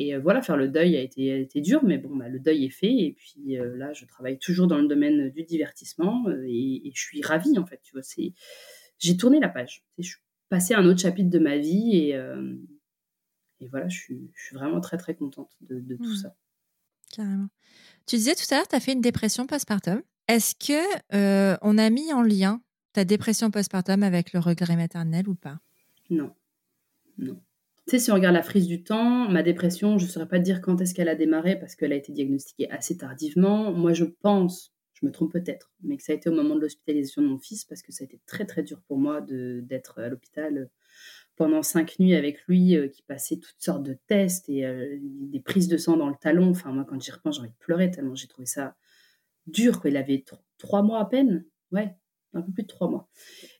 Et euh, voilà, faire le deuil a été, été dur, mais bon, bah, le deuil est fait. Et puis euh, là, je travaille toujours dans le domaine du divertissement euh, et, je suis ravie, en fait. Tu vois, c'est, j'ai tourné la page. Je suis passée à un autre chapitre de ma vie et, et voilà, je suis, je suis, vraiment très, très contente de, de tout mmh. ça. Carrément. Tu disais tout à l'heure, tu as fait une dépression postpartum. Est-ce que on a mis en lien ta dépression postpartum avec le regret maternel ou pas? Non. Non. Tu sais, si on regarde la frise du temps, ma dépression, je ne saurais pas dire quand est-ce qu'elle a démarré parce qu'elle a été diagnostiquée assez tardivement. Moi, je pense, je me trompe peut-être, mais que ça a été au moment de l'hospitalisation de mon fils parce que ça a été très très dur pour moi d'être à l'hôpital pendant cinq nuits avec lui, euh, qui passait toutes sortes de tests et euh, des prises de sang dans le talon. Enfin, moi, quand j'y repense, j'ai envie de pleurer tellement j'ai trouvé ça dur. Quoi. Il avait trois mois à peine. Ouais, un peu plus de trois mois.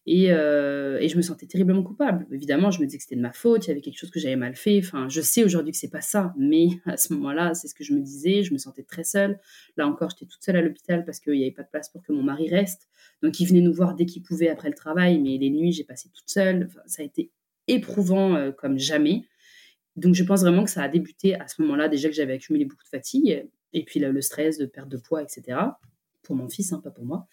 Et, euh, et, je me sentais terriblement coupable. Évidemment, je me disais que c'était de ma faute, il y avait quelque chose que j'avais mal fait. Enfin, je sais aujourd'hui que c'est pas ça, mais à ce moment-là, c'est ce que je me disais. Je me sentais très seule. Là encore, j'étais toute seule à l'hôpital parce qu'il n'y avait pas de place pour que mon mari reste. Donc, il venait nous voir dès qu'il pouvait après le travail, mais les nuits, j'ai passé toute seule. ça a été éprouvant euh, comme jamais. Donc, je pense vraiment que ça a débuté à ce moment-là, déjà que j'avais accumulé beaucoup de fatigue, et puis le stress de perte de poids, etc pour mon fils, hein, pas pour moi.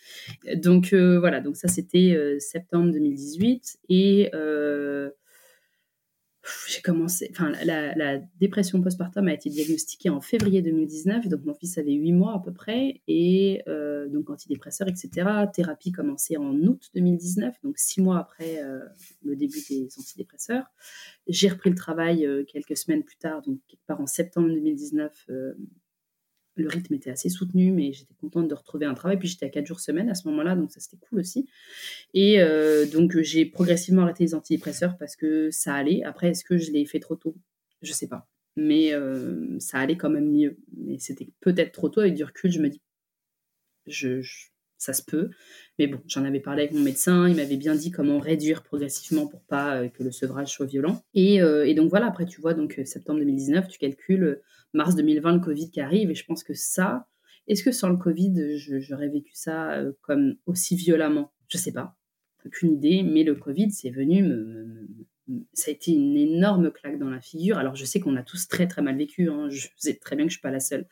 Donc euh, voilà, donc ça c'était euh, septembre 2018 et euh, j'ai commencé, enfin la, dépression postpartum a été diagnostiquée en février 2019, donc mon fils avait 8 mois à peu près et donc antidépresseur, etc. Thérapie commençait en août 2019, donc 6 mois après le début des antidépresseurs. J'ai repris le travail quelques semaines plus tard, donc quelque part en septembre 2019 le rythme était assez soutenu, mais j'étais contente de retrouver un travail. Puis j'étais à 4 jours semaine à ce moment-là, donc ça c'était cool aussi. Et euh, donc j'ai progressivement arrêté les antidépresseurs parce que ça allait. Après, est-ce que je l'ai fait trop tôt? Je sais pas. Mais ça allait quand même mieux. Mais c'était peut-être trop tôt. Avec du recul, je me dis, je, ça se peut. Mais bon, j'en avais parlé avec mon médecin, il m'avait bien dit comment réduire progressivement pour pas euh, que le sevrage soit violent. Et, euh, et, donc voilà, après tu vois, donc euh, septembre 2019, tu calcules mars 2020, le Covid qui arrive, et je pense que ça, est-ce que sans le Covid, j'aurais vécu ça comme aussi violemment? Je sais pas, aucune idée, mais le Covid, c'est venu ça a été une énorme claque dans la figure. Alors, je sais qu'on a tous très, très mal vécu. Hein. Je sais très bien que je ne suis pas la seule.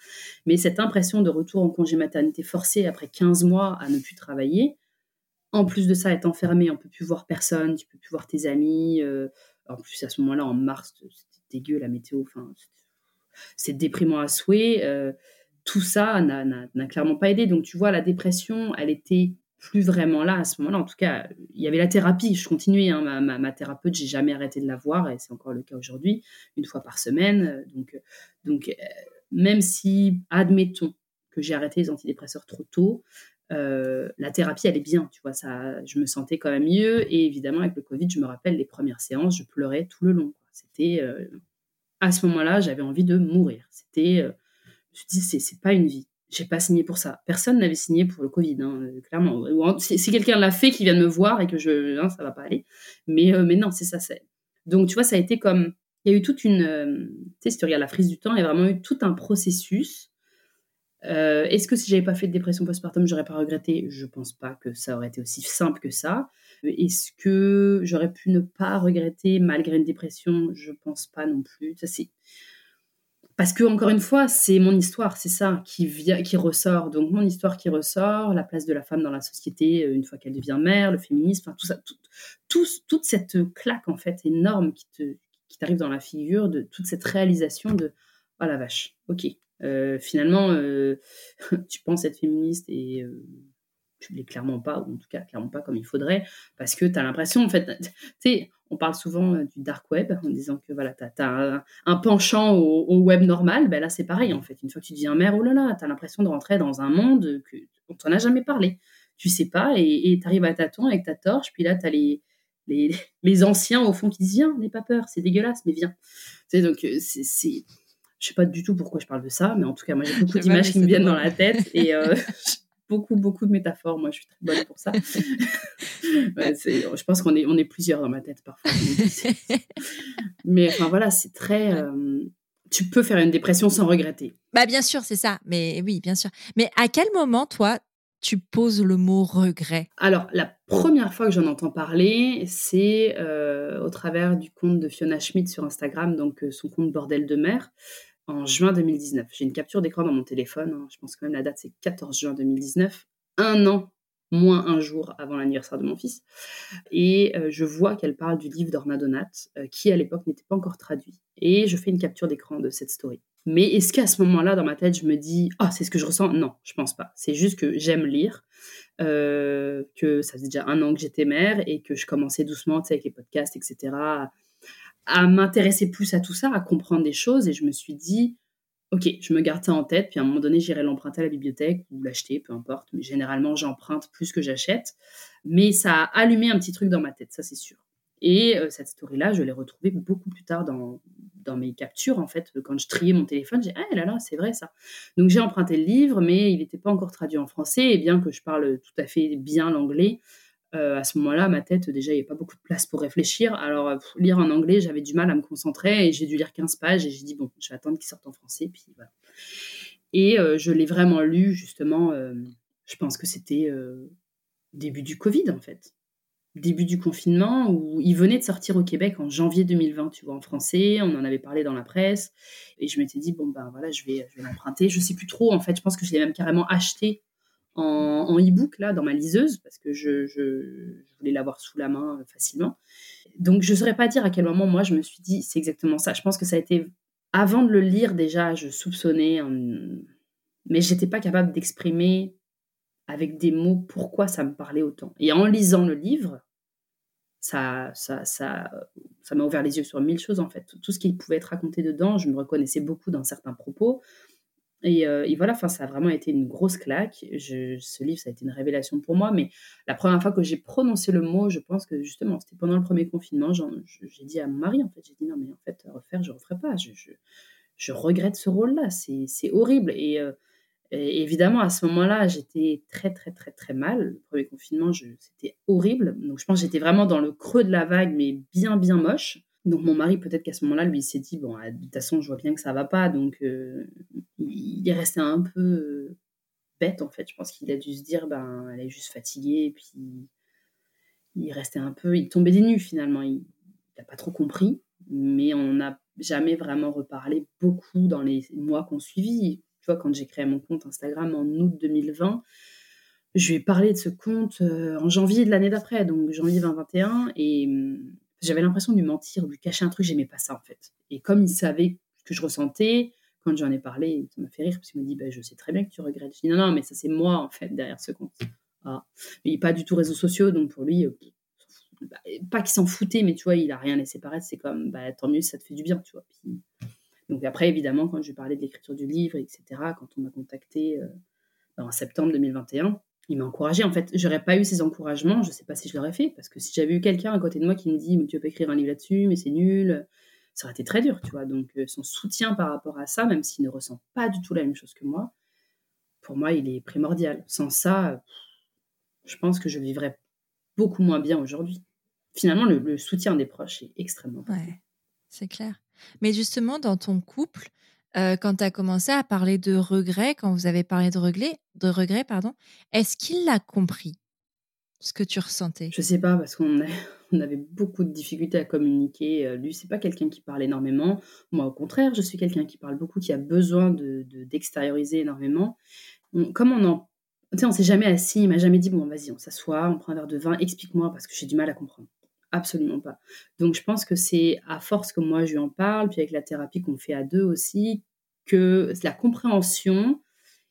Mais cette impression de retour en congé maternité forcé après 15 mois à ne plus travailler, en plus de ça, être enfermé, on ne peut plus voir personne, tu peux plus voir tes amis. Euh, en plus, à ce moment-là, en mars, c'était dégueu la météo. Enfin, c'est déprimant à souhait. Euh, tout ça n'a clairement pas aidé. Donc, tu vois, la dépression, elle était plus vraiment là à ce moment-là. En tout cas, il y avait la thérapie. Je continuais. Hein. Ma, ma, ma, thérapeute, j'ai jamais arrêté de la voir et c'est encore le cas aujourd'hui, une fois par semaine. Donc, donc euh, même si, admettons que j'ai arrêté les antidépresseurs trop tôt, euh, la thérapie, elle est bien. Tu vois, ça, je me sentais quand même mieux. Et évidemment, avec le Covid, je me rappelle les premières séances, je pleurais tout le long. C'était à ce moment-là, j'avais envie de mourir. C'était, je me suis dit, c'est, c'est pas une vie j'ai pas signé pour ça. Personne n'avait signé pour le Covid, hein, euh, clairement. Si, quelqu'un l'a fait, qui vient de me voir et que je, hein, ça va pas aller. Mais, euh, mais non, c'est ça. Donc, tu vois, ça a été comme, il y a eu toute une, euh, tu sais, si tu regardes la frise du temps, il y a vraiment eu tout un processus. est-ce que si j'avais pas fait de dépression postpartum, j'aurais pas regretté? Je pense pas que ça aurait été aussi simple que ça. Est-ce que j'aurais pu ne pas regretter malgré une dépression? Je pense pas non plus. Parce que encore une fois, c'est mon histoire, c'est ça qui ressort. Donc mon histoire qui ressort, la place de la femme dans la société euh, une fois qu'elle devient mère, le féminisme, tout ça, tout, toute cette claque en fait énorme qui t'arrive dans la figure de toute cette réalisation de oh la vache, ok, euh, finalement euh, tu penses être féministe et tu l'es clairement pas, ou en tout cas clairement pas comme il faudrait, parce que tu as l'impression, en fait, tu sais, on parle souvent euh, du dark web en disant que voilà, tu as, un, penchant au, web normal, ben là c'est pareil en fait. Une fois que tu deviens mère, oh là là, tu as l'impression de rentrer dans un monde que, dont tu n'en as jamais parlé. Tu sais pas, et tu arrives à tâtons avec ta torche, puis là tu as les, les, les, anciens au fond qui disent Viens, n'aie pas peur, c'est dégueulasse, mais viens. Tu sais, donc euh, c'est. Je sais pas du tout pourquoi je parle de ça, mais en tout cas, moi j'ai beaucoup d'images qui me viennent dans la tête et euh, beaucoup, beaucoup de métaphores. Moi, je suis très bonne pour ça. je pense qu'on est, on est plusieurs dans ma tête parfois. Mais enfin, voilà, c'est très. Euh, tu peux faire une dépression sans regretter. Bah, bien sûr, c'est ça. Mais oui, bien sûr. Mais à quel moment, toi, tu poses le mot regret? Alors, la première fois que j'en entends parler, c'est euh, au travers du compte de Fiona Schmidt sur Instagram, donc euh, son compte Bordel de mer en juin 2019. J'ai une capture d'écran dans mon téléphone. Hein. Je pense quand même la date, c'est 14 juin 2019. Un an, moins un jour avant l'anniversaire de mon fils. Et euh, je vois qu'elle parle du livre d'Orna Donat, euh, qui à l'époque n'était pas encore traduit. Et je fais une capture d'écran de cette story. Mais est-ce qu'à ce, moment-là, dans ma tête, je me dis Ah, c'est ce que je ressens? Non, je pense pas. C'est juste que j'aime lire, euh, que ça faisait déjà un an que j'étais mère et que je commençais doucement, tu sais, avec les podcasts, etc., m'intéresser plus à tout ça, à comprendre des choses. Et je me suis dit, ok, je me garde ça en tête. Puis à un moment donné, j'irai l'emprunter à la bibliothèque ou l'acheter, peu importe. Mais généralement, j'emprunte plus que j'achète. Mais ça a allumé un petit truc dans ma tête, ça c'est sûr. Et euh, cette story-là, je l'ai retrouvée beaucoup plus tard dans, dans mes captures, en fait. Quand je triais mon téléphone, j'ai ah là là, c'est vrai ça. Donc j'ai emprunté le livre, mais il n'était pas encore traduit en français. Et bien que je parle tout à fait bien l'anglais, euh, à ce moment-là, ma tête, déjà, il n'y avait pas beaucoup de place pour réfléchir. Alors, euh, lire en anglais, j'avais du mal à me concentrer et j'ai dû lire 15 pages et j'ai dit, bon, je vais attendre qu'il sorte en français. Et euh, je l'ai vraiment lu, justement, je pense que c'était début du Covid, en fait. Début du confinement, où il venait de sortir au Québec en janvier 2020, tu vois, en français. On en avait parlé dans la presse. Et je m'étais dit, bon, ben voilà, je vais, je l'emprunter. Je sais plus trop, en fait. Je pense que je l'ai même carrément acheté en, e-book là dans ma liseuse parce que je, voulais l'avoir sous la main euh, facilement. Donc je ne saurais pas dire à quel moment moi je me suis dit c'est exactement ça. Je pense que ça a été avant de le lire déjà je soupçonnais, mais j'étais pas capable d'exprimer avec des mots pourquoi ça me parlait autant. Et en lisant le livre, ça, ça, ça, ça m'a ouvert les yeux sur mille choses en fait. Tout ce qui pouvait être raconté dedans, je me reconnaissais beaucoup dans certains propos. Euh, et, voilà, ça a vraiment été une grosse claque. ce livre, ça a été une révélation pour moi. Mais la première fois que j'ai prononcé le mot, je pense que justement, c'était pendant le premier confinement. J'ai dit à mon mari, en fait, j'ai dit non, mais en fait, refaire, je ne referai pas. Je, je, regrette ce rôle-là. C'est horrible. Et, euh, Et évidemment, à ce moment-là, j'étais très, très, très, très mal. Le premier confinement, c'était horrible. Donc, je pense que j'étais vraiment dans le creux de la vague, mais bien, bien moche. Donc, mon mari, peut-être qu'à ce moment-là, lui, s'est dit, bon, de toute façon, je vois bien que ça va pas. Donc, euh, il est resté un peu euh, bête, en fait. Je pense qu'il a dû se dire, ben, elle est juste fatiguée. Puis, il restait un peu, il tombait des nues, finalement. Il n'a pas trop compris. Mais on n'a jamais vraiment reparlé beaucoup dans les mois qu'on suivit tu vois, quand j'ai créé mon compte Instagram en août 2020, je lui ai parlé de ce compte euh, en janvier de l'année d'après, donc janvier 2021, et hum, j'avais l'impression de lui mentir, de lui cacher un truc, j'aimais pas ça en fait. Et comme il savait ce que je ressentais, quand j'en ai parlé, ça m'a fait rire parce qu'il m'a dit bah, Je sais très bien que tu regrettes. Je dis Non, non, mais ça c'est moi en fait derrière ce compte. Ah. Il n'est pas du tout réseaux sociaux, donc pour lui, euh, bah, pas qu'il s'en foutait, mais tu vois, il a rien laissé paraître. C'est comme bah, Tant mieux, ça te fait du bien, tu vois. Donc après, évidemment, quand je parlais de l'écriture du livre, etc., quand on m'a contacté euh, en septembre 2021, il m'a encouragé. En fait, j'aurais pas eu ces encouragements, je sais pas si je l'aurais fait, parce que si j'avais eu quelqu'un à côté de moi qui me dit, mais tu peux écrire un livre là-dessus, mais c'est nul, ça aurait été très dur, tu vois. Donc euh, son soutien par rapport à ça, même s'il ne ressent pas du tout la même chose que moi, pour moi, il est primordial. Sans ça, je pense que je vivrais beaucoup moins bien aujourd'hui. Finalement, le, soutien des proches est extrêmement important. Ouais, c'est clair. Mais justement, dans ton couple, euh, quand tu as commencé à parler de regrets, quand vous avez parlé de regrets, de regrets pardon, est-ce qu'il l'a compris ce que tu ressentais? Je sais pas parce qu'on on avait beaucoup de difficultés à communiquer. Euh, lui, c'est pas quelqu'un qui parle énormément. Moi, au contraire, je suis quelqu'un qui parle beaucoup, qui a besoin de d'extérioriser énormément. comme on en, tu sais, on s'est jamais assis, il m'a jamais dit bon, vas-y, on s'assoit, on prend un verre de vin, explique-moi parce que j'ai du mal à comprendre. Absolument pas. Donc je pense que c'est à force que moi je lui en parle, puis avec la thérapie qu'on fait à deux aussi, que la compréhension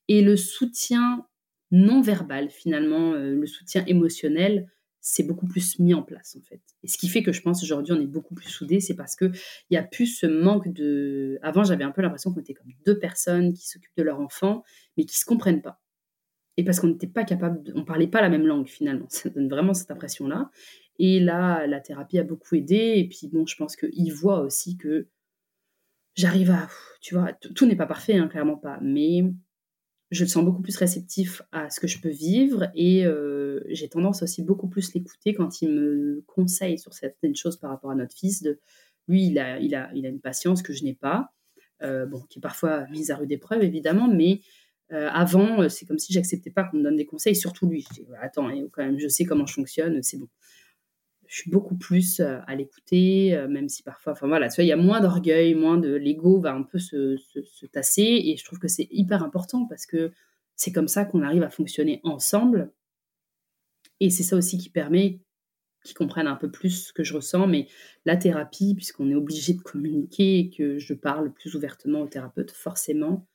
et le soutien non verbal, finalement, euh, le soutien émotionnel, c'est beaucoup plus mis en place en fait. Et ce qui fait que je pense aujourd'hui on est beaucoup plus soudés, c'est parce que il y a plus ce manque de. Avant j'avais un peu l'impression qu'on était comme deux personnes qui s'occupent de leur enfant, mais qui se comprennent pas. Et parce qu'on n'était pas capable, de... on parlait pas la même langue finalement. Ça donne vraiment cette impression là. Et là, la thérapie a beaucoup aidé. Et puis, bon, je pense qu'il voit aussi que j'arrive à. Tu vois, tout n'est pas parfait, hein, clairement pas. Mais je le sens beaucoup plus réceptif à ce que je peux vivre. Et euh, j'ai tendance aussi beaucoup plus l'écouter quand il me conseille sur certaines choses par rapport à notre fils. Lui, il a, il a, il a une patience que je n'ai pas. Euh, bon, qui est parfois mise à rude épreuve, évidemment, mais euh, avant, c'est comme si j'acceptais pas qu'on me donne des conseils, surtout lui. Je dis, attends, hein, quand même, je sais comment je fonctionne, c'est bon. Je suis beaucoup plus euh, à l'écouter, euh, même si parfois, enfin voilà, il y a moins d'orgueil, moins de l'ego va un peu se, se, tasser, et je trouve que c'est hyper important parce que c'est comme ça qu'on arrive à fonctionner ensemble, et c'est ça aussi qui permet qu'ils comprennent un peu plus ce que je ressens, mais la thérapie, puisqu'on est obligé de communiquer et que je parle plus ouvertement au thérapeute, forcément, euh,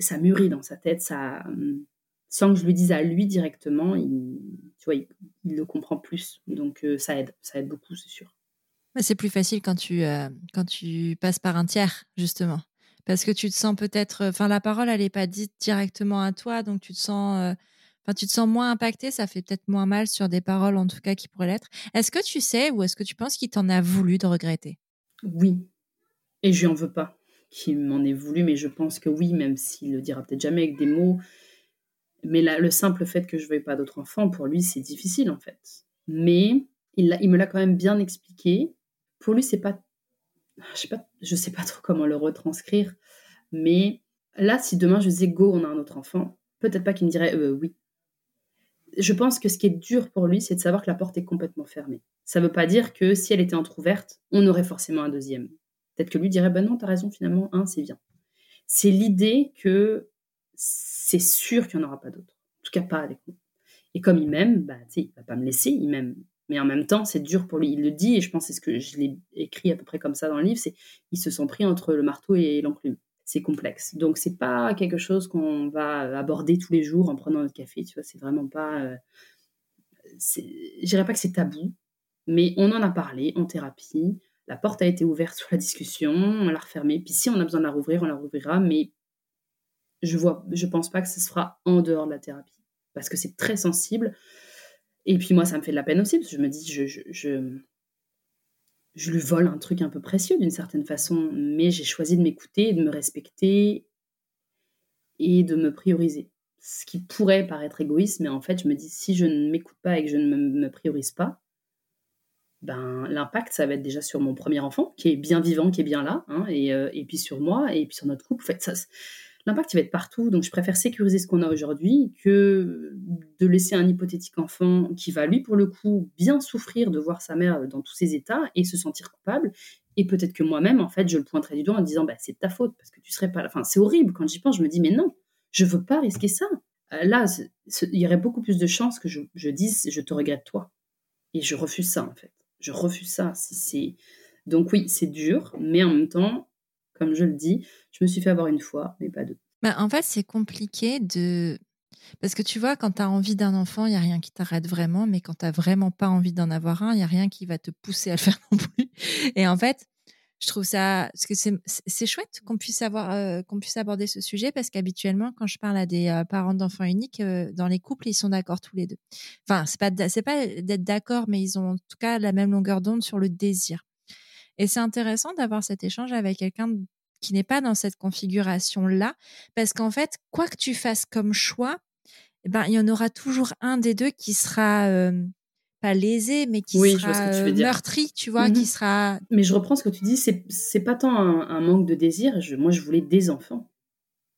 ça mûrit dans sa tête, ça, hum, sans que je lui dise à lui directement, il, tu vois, il, le comprend plus. Donc euh, ça aide, ça aide beaucoup, c'est sûr. C'est plus facile quand tu, euh, quand tu passes par un tiers, justement. Parce que tu te sens peut-être. Enfin, la parole, elle n'est pas dite directement à toi, donc tu te sens. Euh, enfin, tu te sens moins impacté, ça fait peut-être moins mal sur des paroles, en tout cas, qui pourraient l'être. Est-ce que tu sais ou est-ce que tu penses qu'il t'en a voulu de regretter? Oui. Et je lui en veux pas qu'il m'en ait voulu, mais je pense que oui, même s'il le dira peut-être jamais avec des mots, mais le simple fait que je veuille pas d'autres enfants, pour lui, c'est difficile en fait. Mais il, me l'a quand même bien expliqué. Pour lui, c'est pas, je sais sais pas trop comment le retranscrire. Mais là, si demain je disais go, on a un autre enfant, peut-être pas qu'il me dirait euh, oui. Je pense que ce qui est dur pour lui, c'est de savoir que la porte est complètement fermée. Ça ne veut pas dire que si elle était entr'ouverte, on aurait forcément un deuxième. Peut-être que lui dirait ben non, t'as raison, finalement, un, c'est bien. C'est l'idée que c'est sûr qu'il n'y en aura pas d'autres. En tout cas, pas avec moi. Et comme il m'aime, bah, il va pas me laisser, il m'aime. Mais en même temps, c'est dur pour lui. Il le dit, et je pense c'est ce que je l'ai écrit à peu près comme ça dans le livre, c'est il se sent pris entre le marteau et l'enclume. C'est complexe. Donc c'est pas quelque chose qu'on va aborder tous les jours en prenant notre café. Tu vois, c'est vraiment pas. Euh, je dirais pas que c'est tabou, mais on en a parlé en thérapie. La porte a été ouverte sur la discussion, on l'a refermée. Puis si on a besoin de la rouvrir, on la rouvrira, mais je vois, je pense pas que ce sera en dehors de la thérapie parce que c'est très sensible. Et puis moi, ça me fait de la peine aussi parce que je me dis, je, je, je, je lui vole un truc un peu précieux d'une certaine façon, mais j'ai choisi de m'écouter, de me respecter et de me prioriser. Ce qui pourrait paraître égoïste, mais en fait, je me dis, si je ne m'écoute pas et que je ne me, priorise pas, ben, l'impact, ça va être déjà sur mon premier enfant, qui est bien vivant, qui est bien là, hein, et, euh, et, puis sur moi, et puis sur notre couple. En fait, ça, l'impact, il va être partout. Donc, je préfère sécuriser ce qu'on a aujourd'hui que de laisser un hypothétique enfant qui va, lui, pour le coup, bien souffrir de voir sa mère dans tous ses états et se sentir coupable. Et peut-être que moi-même, en fait, je le pointerai du doigt en disant, bah, c'est ta faute parce que tu serais pas là. Enfin, c'est horrible. Quand j'y pense, je me dis, mais non, je veux pas risquer ça. Euh, là, il y aurait beaucoup plus de chances que je, je, dise, je te regrette toi. Et je refuse ça, en fait. Je refuse ça. Donc oui, c'est dur, mais en même temps, comme je le dis, je me suis fait avoir une fois, mais pas deux. Bah, en fait, c'est compliqué de. Parce que tu vois, quand tu as envie d'un enfant, il n'y a rien qui t'arrête vraiment, mais quand tu n'as vraiment pas envie d'en avoir un, il n'y a rien qui va te pousser à le faire non plus. Et en fait, je trouve ça. Parce que c'est chouette qu'on puisse, avoir, euh, qu'on puisse aborder ce sujet, parce qu'habituellement, quand je parle à des euh, parents d'enfants uniques, euh, dans les couples, ils sont d'accord tous les deux. Enfin, c'est pas, c'est pas d'être d'accord, mais ils ont en tout cas la même longueur d'onde sur le désir. Et c'est intéressant d'avoir cet échange avec quelqu'un qui n'est pas dans cette configuration-là, parce qu'en fait, quoi que tu fasses comme choix, eh ben, il y en aura toujours un des deux qui sera pas lésé, mais qui sera meurtri, tu vois, qui mmh sera. Mais je reprends ce que tu dis, c'est, pas tant un, manque de désir. Je, moi, je voulais des enfants,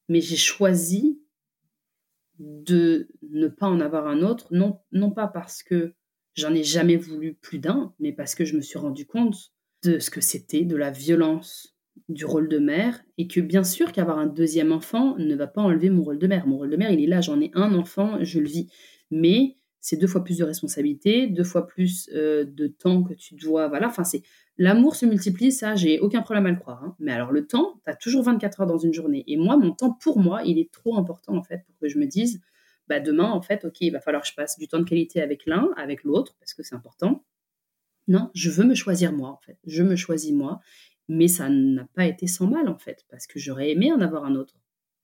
mais j'ai choisi de ne pas en avoir un autre, non, non pas parce que j'en ai jamais voulu plus d'un, mais parce que je me suis rendu compte de ce que c'était, de la violence du rôle de mère, et que bien sûr qu'avoir un deuxième enfant ne va pas enlever mon rôle de mère. Mon rôle de mère, il est là, j'en ai un enfant, je le vis. Mais c'est deux fois plus de responsabilités, deux fois plus euh, de temps que tu dois. Voilà, enfin, c'est l'amour se multiplie, ça, j'ai aucun problème à le croire. Hein. Mais alors, le temps, tu as toujours 24 heures dans une journée. Et moi, mon temps, pour moi, il est trop important, en fait, pour que je me dise, bah, demain, en fait, OK, il va falloir que je passe du temps de qualité avec l'un, avec l'autre, parce que c'est important. Non, je veux me choisir moi, en fait. Je me choisis moi. Mais ça n'a pas été sans mal, en fait, parce que j'aurais aimé en avoir un autre.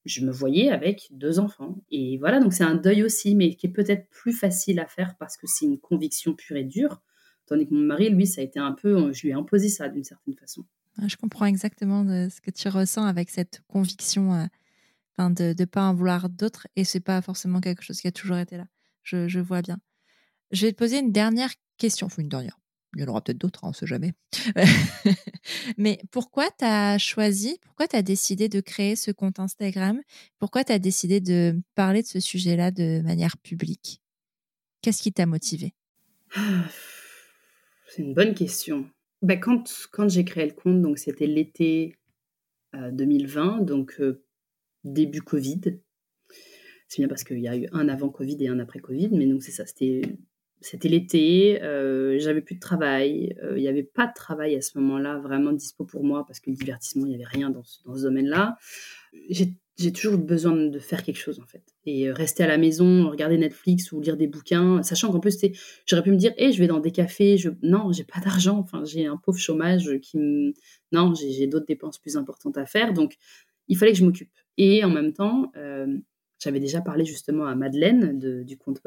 Je me voyais avec deux enfants. Et voilà, donc c'est un deuil aussi, mais qui est peut-être plus facile à faire parce que c'est une conviction pure et dure. Tandis que mon mari, lui, ça a été un peu, je lui ai imposé ça d'une certaine façon. Je comprends exactement ce que tu ressens avec cette conviction euh, de ne pas en vouloir d'autres. Et c'est pas forcément quelque chose qui a toujours été là. Je, je vois bien. Je vais te poser une dernière question. Enfin, une dernière il y en aura peut-être d'autres, hein, on ne sait jamais. Mais pourquoi tu as choisi, pourquoi tu as décidé de créer ce compte Instagram? Pourquoi tu as décidé de parler de ce sujet-là de manière publique? Qu'est-ce qui t'a motivé C'est une bonne question. Bah, quand quand j'ai créé le compte, donc c'était l'été 2020, euh, donc euh, début Covid. C'est bien parce qu'il y a eu un avant Covid et un après Covid, mais donc c'est ça, c'était c'était l'été, euh, j'avais plus de travail, euh, il n'y avait pas de travail à ce moment-là vraiment dispo pour moi parce que le divertissement, il n'y avait rien dans ce, domaine-là. J'ai toujours besoin de faire quelque chose en fait. Et euh, rester à la maison, regarder Netflix ou lire des bouquins, sachant qu'en plus, j'aurais pu me dire, hey, je vais dans des cafés, je... non, j'ai pas d'argent, enfin, j'ai un pauvre chômage qui me... Non, j'ai d'autres dépenses plus importantes à faire, donc il fallait que je m'occupe. Et en même temps, j'avais déjà parlé justement à Madeleine du compte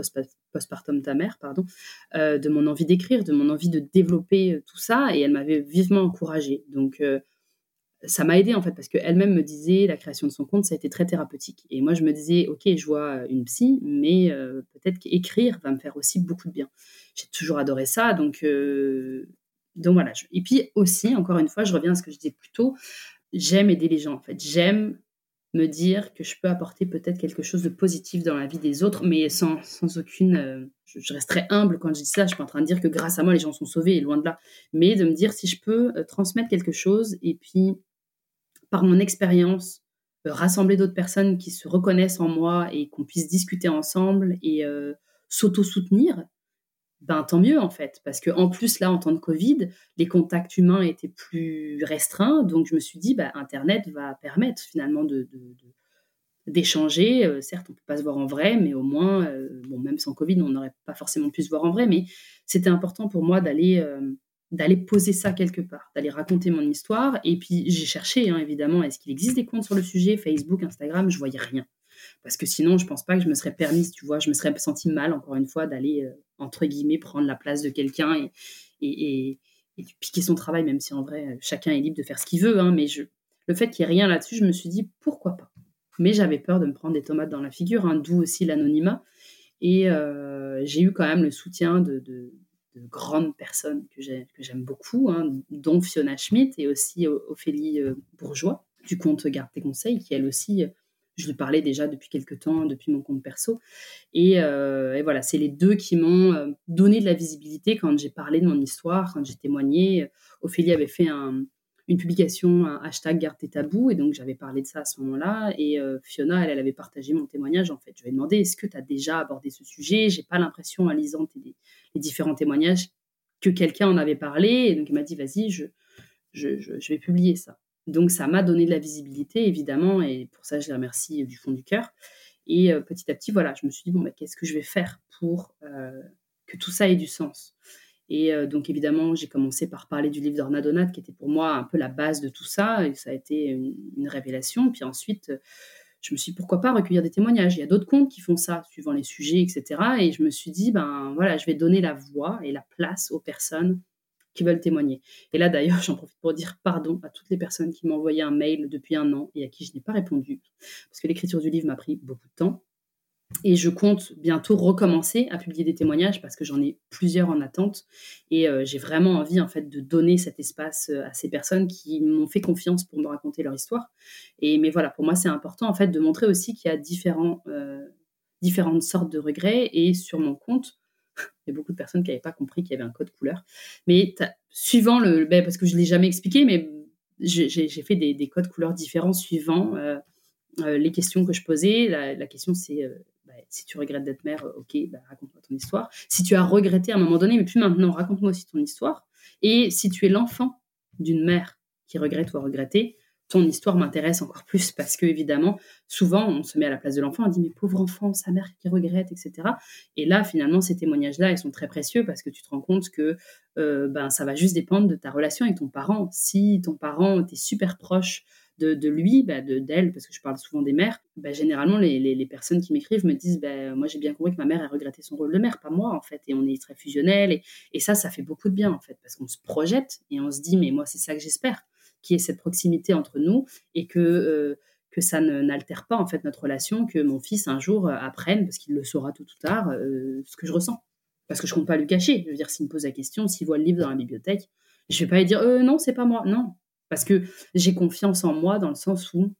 Postpartum Ta Mère, pardon, euh, de mon envie d'écrire, de mon envie de développer euh, tout ça, et elle m'avait vivement encouragée. Donc, euh, ça m'a aidé en fait, parce qu'elle-même me disait, la création de son compte, ça a été très thérapeutique. Et moi, je me disais, ok, je vois une psy, mais peut-être qu'écrire va me faire aussi beaucoup de bien. J'ai toujours adoré ça, donc, donc voilà. Et puis aussi, encore une fois, je reviens à ce que je disais plus tôt, j'aime aider les gens en fait. J'aime me dire que je peux apporter peut-être quelque chose de positif dans la vie des autres, mais sans, sans aucune... Euh, je, resterai humble quand je dis ça, je suis en train de dire que grâce à moi, les gens sont sauvés, et loin de là, mais de me dire si je peux euh, transmettre quelque chose, et puis, par mon expérience, euh, rassembler d'autres personnes qui se reconnaissent en moi, et qu'on puisse discuter ensemble, et s'auto-soutenir, ben tant mieux en fait, parce que en plus là en temps de Covid, les contacts humains étaient plus restreints, donc je me suis dit bah, Internet va permettre finalement d'échanger. Euh, certes, on peut pas se voir en vrai, mais au moins, euh, bon même sans Covid, on n'aurait pas forcément pu se voir en vrai, mais c'était important pour moi d'aller euh, d'aller poser ça quelque part, d'aller raconter mon histoire. Et puis j'ai cherché hein, évidemment, est-ce qu'il existe des comptes sur le sujet, Facebook, Instagram, je voyais rien. Parce que sinon, je pense pas que je me serais permise, tu vois, je me serais senti mal, encore une fois, d'aller, entre guillemets, prendre la place de quelqu'un et, et, piquer son travail, même si en vrai, chacun est libre de faire ce qu'il veut. Hein, mais je, le fait qu'il n'y ait rien là-dessus, je me suis dit, pourquoi pas? Mais j'avais peur de me prendre des tomates dans la figure, hein, d'où aussi l'anonymat. Et j'ai eu quand même le soutien de, de, grandes personnes que j'aime beaucoup, hein, dont Fiona Schmidt et aussi Ophélie Bourgeois du compte Garde tes conseils, qui elle aussi je lui parlais déjà depuis quelques temps, depuis mon compte perso. Et, euh, voilà, c'est les deux qui m'ont euh, donné de la visibilité quand j'ai parlé de mon histoire, quand j'ai témoigné. Ophélie avait fait une publication, un hashtag Garde tes tabous, et donc j'avais parlé de ça à ce moment-là. Et euh, Fiona, elle, elle, avait partagé mon témoignage. En fait, je lui ai demandé est-ce que tu as déjà abordé ce sujet? J'ai pas l'impression, en lisant les différents témoignages, que quelqu'un en avait parlé. Et donc, il m'a dit vas-y, je vais publier ça. Donc ça m'a donné de la visibilité, évidemment, et pour ça, je les remercie du fond du cœur. Et euh, petit à petit, voilà, je me suis dit, bon, bah, qu'est-ce que je vais faire pour euh, que tout ça ait du sens? Et euh, donc, évidemment, j'ai commencé par parler du livre d'Ornadonat, qui était pour moi un peu la base de tout ça, et ça a été une, révélation. Puis ensuite, je me suis dit, pourquoi pas recueillir des témoignages? Il y a d'autres comptes qui font ça, suivant les sujets, etc. Et je me suis dit, ben voilà, je vais donner la voix et la place aux personnes qui veulent témoigner. Et là, d'ailleurs, j'en profite pour dire pardon à toutes les personnes qui m'ont envoyé un mail depuis un an et à qui je n'ai pas répondu, parce que l'écriture du livre m'a pris beaucoup de temps. Et je compte bientôt recommencer à publier des témoignages parce que j'en ai plusieurs en attente. Et euh, j'ai vraiment envie, en fait, de donner cet espace euh, à ces personnes qui m'ont fait confiance pour me raconter leur histoire. Et, mais voilà, pour moi, c'est important, en fait, de montrer aussi qu'il y a différents, euh, différentes sortes de regrets. Et sur mon compte, il y a beaucoup de personnes qui n'avaient pas compris qu'il y avait un code couleur. Mais suivant le. Ben, parce que je ne l'ai jamais expliqué, mais j'ai fait des, codes couleurs différents suivant euh, euh, les questions que je posais. La, question, c'est euh, ben, si tu regrettes d'être mère, ok, ben, raconte-moi ton histoire. Si tu as regretté à un moment donné, mais plus maintenant, raconte-moi aussi ton histoire. Et si tu es l'enfant d'une mère qui regrette ou a regretté, ton histoire m'intéresse encore plus parce que évidemment, souvent, on se met à la place de l'enfant, on dit mais pauvre enfant, sa mère qui regrette, etc. Et là, finalement, ces témoignages-là, ils sont très précieux parce que tu te rends compte que euh, ben, ça va juste dépendre de ta relation avec ton parent. Si ton parent était super proche de, lui, ben, de d'elle, parce que je parle souvent des mères, ben, généralement, les, les, personnes qui m'écrivent me disent ben, Moi, j'ai bien compris que ma mère a regretté son rôle de mère, pas moi, en fait. Et on est très fusionnel. Et, et ça, ça fait beaucoup de bien, en fait, parce qu'on se projette et on se dit Mais moi, c'est ça que j'espère qu'il y ait cette proximité entre nous et que, euh, que ça n'altère pas en fait notre relation, que mon fils un jour euh, apprenne, parce qu'il le saura tout ou tard, euh, ce que je ressens. Parce que je compte pas lui cacher. Je veux dire, s'il me pose la question, s'il voit le livre dans la bibliothèque, je vais pas lui dire non, c'est pas moi. Non, parce que j'ai confiance en moi dans le sens où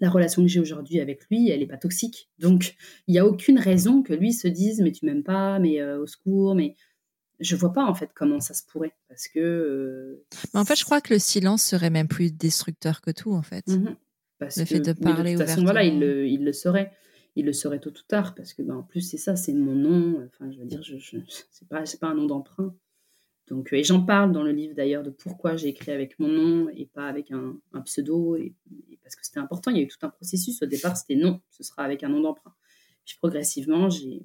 la relation que j'ai aujourd'hui avec lui, elle n'est pas toxique. Donc, il n'y a aucune raison que lui se dise, mais tu m'aimes pas, mais au secours, mais je vois pas en fait comment ça se pourrait parce que. Euh, en fait, je crois que le silence serait même plus destructeur que tout en fait. Mmh le fait de parler de toute façon, voilà, il le, il le saurait. Il le saurait tôt ou tard parce que ben, en plus c'est ça, c'est mon nom. Enfin, je veux dire, je, je c'est pas, c'est pas un nom d'emprunt. Donc, euh, et j'en parle dans le livre d'ailleurs de pourquoi j'ai écrit avec mon nom et pas avec un, un pseudo, et, parce que c'était important. Il y a eu tout un processus. Au départ, c'était non, ce sera avec un nom d'emprunt. Puis progressivement, j'ai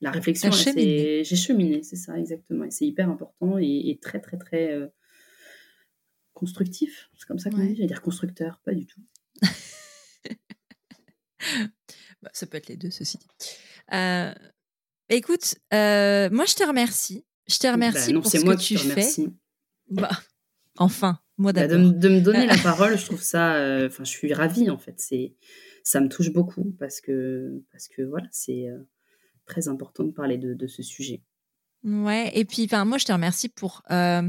la réflexion, j'ai cheminé, c'est ça, exactement. Et c'est hyper important et, très, très, très euh, constructif. C'est comme ça qu'on dit. J'allais dire constructeur, pas du tout. Bah, ça peut être les deux, ceci dit. Euh, écoute, euh, moi, je te remercie. Je te remercie bah, pour ce que tu fais. Bah, enfin, moi bah, d'abord. de, me donner la parole, je trouve ça. Enfin, je suis ravie en fait. C'est, ça me touche beaucoup parce que parce que voilà, c'est très important de parler de, ce sujet. Ouais, et puis enfin moi je te remercie pour euh,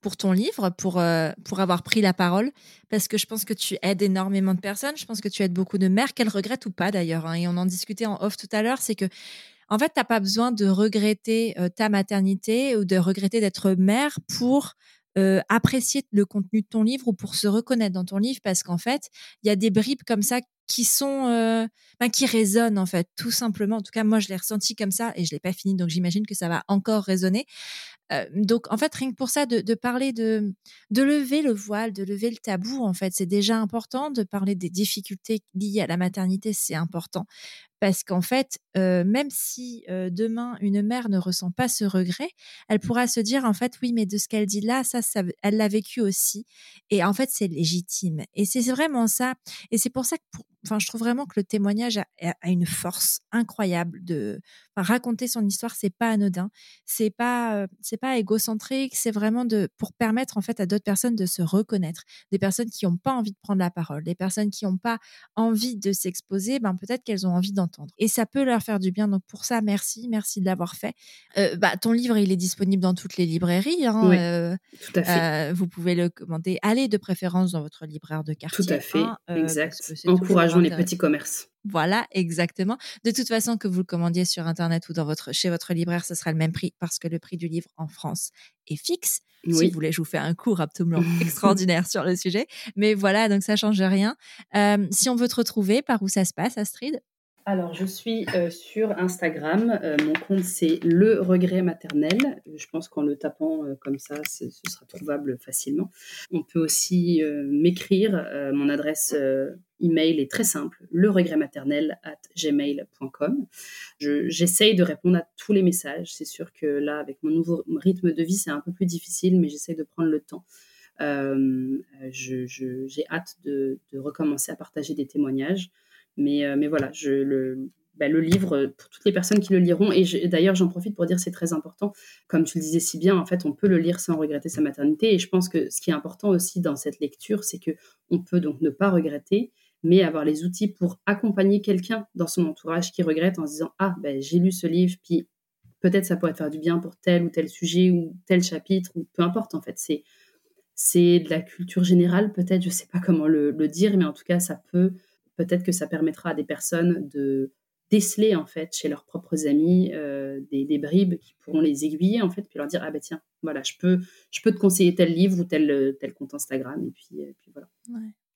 pour ton livre, pour euh, pour avoir pris la parole parce que je pense que tu aides énormément de personnes, je pense que tu aides beaucoup de mères qu'elles regrettent ou pas d'ailleurs hein, et on en discutait en off tout à l'heure, c'est que en fait, tu n'as pas besoin de regretter euh, ta maternité ou de regretter d'être mère pour apprécier le contenu de ton livre ou pour se reconnaître dans ton livre parce qu'en fait, il y a des bribes comme ça qui sont euh, qui résonnent en fait tout simplement. En tout cas moi je l'ai ressenti comme ça et je l'ai pas fini donc j'imagine que ça va encore résonner. Euh, donc en fait rien que pour ça de, de, parler de de lever le voile de lever le tabou en fait c'est déjà important. De parler des difficultés liées à la maternité c'est important parce qu'en fait, euh, même si euh, demain une mère ne ressent pas ce regret, elle pourra se dire en fait oui, mais de ce qu'elle dit là, ça, ça elle l'a vécu aussi, et en fait c'est légitime. Et c'est vraiment ça. Et c'est pour ça que, enfin, je trouve vraiment que le témoignage a, a une force incroyable de raconter son histoire. C'est pas anodin. C'est pas, euh, c'est pas égocentrique, c'est vraiment de pour permettre en fait à d'autres personnes de se reconnaître, des personnes qui n'ont pas envie de prendre la parole, des personnes qui n'ont pas envie de s'exposer, ben peut-être qu'elles ont envie d'entendre. Et ça peut leur faire du bien. Donc pour ça, merci, merci de l'avoir fait. Euh, bah, ton livre, il est disponible dans toutes les librairies. Hein, Oui, euh, tout à fait. euh, vous pouvez le commander. Allez de préférence dans votre libraire de quartier. Tout à fait, hein, exact. Encourageons les petits commerces. Voilà, exactement. De toute façon, que vous le commandiez sur Internet ou dans votre, chez votre libraire, ce sera le même prix parce que le prix du livre en France est fixe. Si vous voulez, je vous fais un cours absolument extraordinaire sur le sujet. Mais voilà, donc ça change rien. Euh, si on veut te retrouver, par où ça se passe, Astrid? Alors, je suis euh, sur Instagram. Euh, mon compte, c'est Le Regret Maternel. Je pense qu'en le tapant euh, comme ça, ce sera trouvable facilement. On peut aussi euh, m'écrire. Euh, mon adresse euh, email est très simple leregretmaternel at gmail.com. Je- J'essaye de répondre à tous les messages. C'est sûr que là, avec mon nouveau rythme de vie, c'est un peu plus difficile, mais j'essaye de prendre le temps. Euh, J'ai hâte de recommencer à partager des témoignages. Mais, euh, mais voilà, je, le, bah, livre, euh, pour toutes les personnes qui le liront, et d'ailleurs j'en profite pour dire c'est très important, comme tu le disais si bien, en fait on peut le lire sans regretter sa maternité, et je pense que ce qui est important aussi dans cette lecture, c'est que on peut donc ne pas regretter, mais avoir les outils pour accompagner quelqu'un dans son entourage qui regrette en se disant ah ben j'ai lu ce livre, puis peut-être ça pourrait faire du bien pour tel ou tel sujet ou tel chapitre, ou peu importe en fait, c'est c'est de la culture générale peut-être, je sais pas comment le dire, mais en tout cas ça peut peut-être que ça permettra à des personnes de déceler en fait chez leurs propres amis euh, des, bribes qui pourront les aiguiller en fait puis leur dire ah ben tiens voilà je peux je peux te conseiller tel livre ou tel euh, tel compte Instagram et puis et puis voilà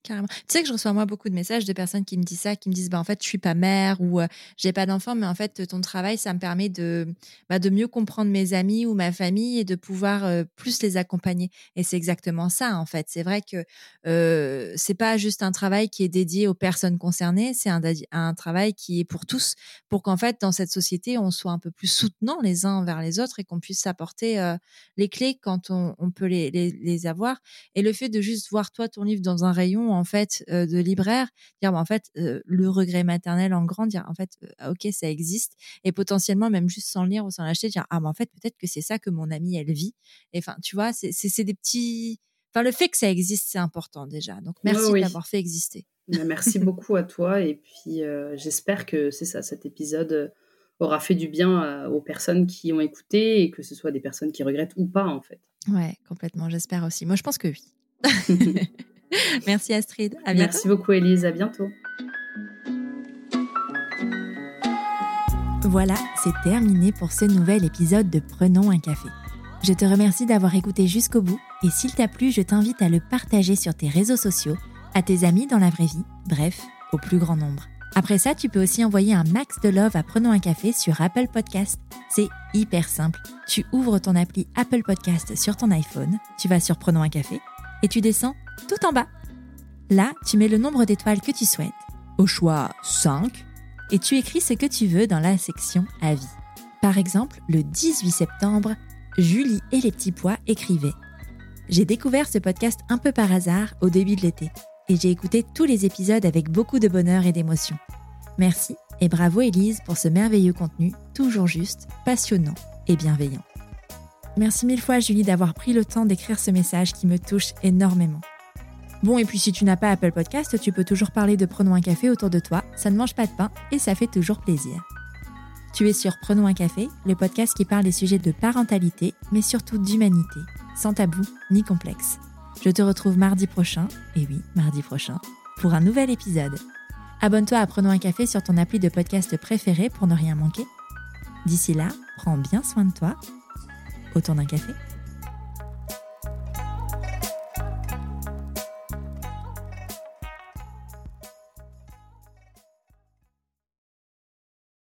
Tu sais que je reçois moi beaucoup de messages de personnes qui me disent ça, qui me disent bah en fait je suis pas mère ou euh, j'ai pas d'enfant, mais en fait ton travail ça me permet de bah, de mieux comprendre mes amis ou ma famille et de pouvoir euh, plus les accompagner. Et c'est exactement ça en fait. C'est vrai que euh, c'est pas juste un travail qui est dédié aux personnes concernées, c'est un, travail qui est pour tous, pour qu'en fait dans cette société on soit un peu plus soutenants les uns envers les autres et qu'on puisse s'apporter euh, les clés quand on, peut les, les avoir. Et le fait de juste voir toi ton livre dans un rayon en fait euh, de libraire, dire bah, en fait euh, le regret maternel en grand, dire en fait euh, ok ça existe et potentiellement même juste sans le lire ou sans l'acheter, dire ah mais en fait peut-être que c'est ça que mon amie elle vit. Et enfin tu vois c'est c'est des petits, enfin le fait que ça existe c'est important déjà. Donc merci oui. de l'avoir fait exister. Merci beaucoup à toi et puis j'espère que c'est ça cet épisode aura fait du bien aux personnes qui ont écouté et que ce soit des personnes qui regrettent ou pas en fait Ouais complètement j'espère aussi. Moi je pense que oui. merci Astrid. À bientôt. merci beaucoup Elise à bientôt Voilà, c'est terminé pour ce nouvel épisode de Prenons un café. Je te remercie d'avoir écouté jusqu'au bout et s'il t'a plu, je t'invite à le partager sur tes réseaux sociaux, à tes amis dans la vraie vie, bref, au plus grand nombre. Après ça, tu peux aussi envoyer un max de love à Prenons un café sur Apple Podcast. C'est hyper simple. Tu ouvres ton appli Apple Podcast sur ton iPhone, tu vas sur Prenons un café et tu descends tout en bas. Là, tu mets le nombre d'étoiles que tu souhaites, au choix 5, et tu écris ce que tu veux dans la section Avis. Par exemple, le 18 septembre, Julie et les petits pois écrivaient J'ai découvert ce podcast un peu par hasard au début de l'été et j'ai écouté tous les épisodes avec beaucoup de bonheur et d'émotion. Merci et bravo Élise pour ce merveilleux contenu, toujours juste, passionnant et bienveillant. Merci mille fois Julie d'avoir pris le temps d'écrire ce message qui me touche énormément. Bon, et puis si tu n'as pas Apple Podcast, tu peux toujours parler de Prenons un café autour de toi, ça ne mange pas de pain et ça fait toujours plaisir. Tu es sur Prenons un café, le podcast qui parle des sujets de parentalité, mais surtout d'humanité, sans tabou ni complexe. Je te retrouve mardi prochain, et oui, mardi prochain, pour un nouvel épisode. Abonne-toi à Prenons un café sur ton appli de podcast préféré pour ne rien manquer. D'ici là, prends bien soin de toi. Autour d'un café.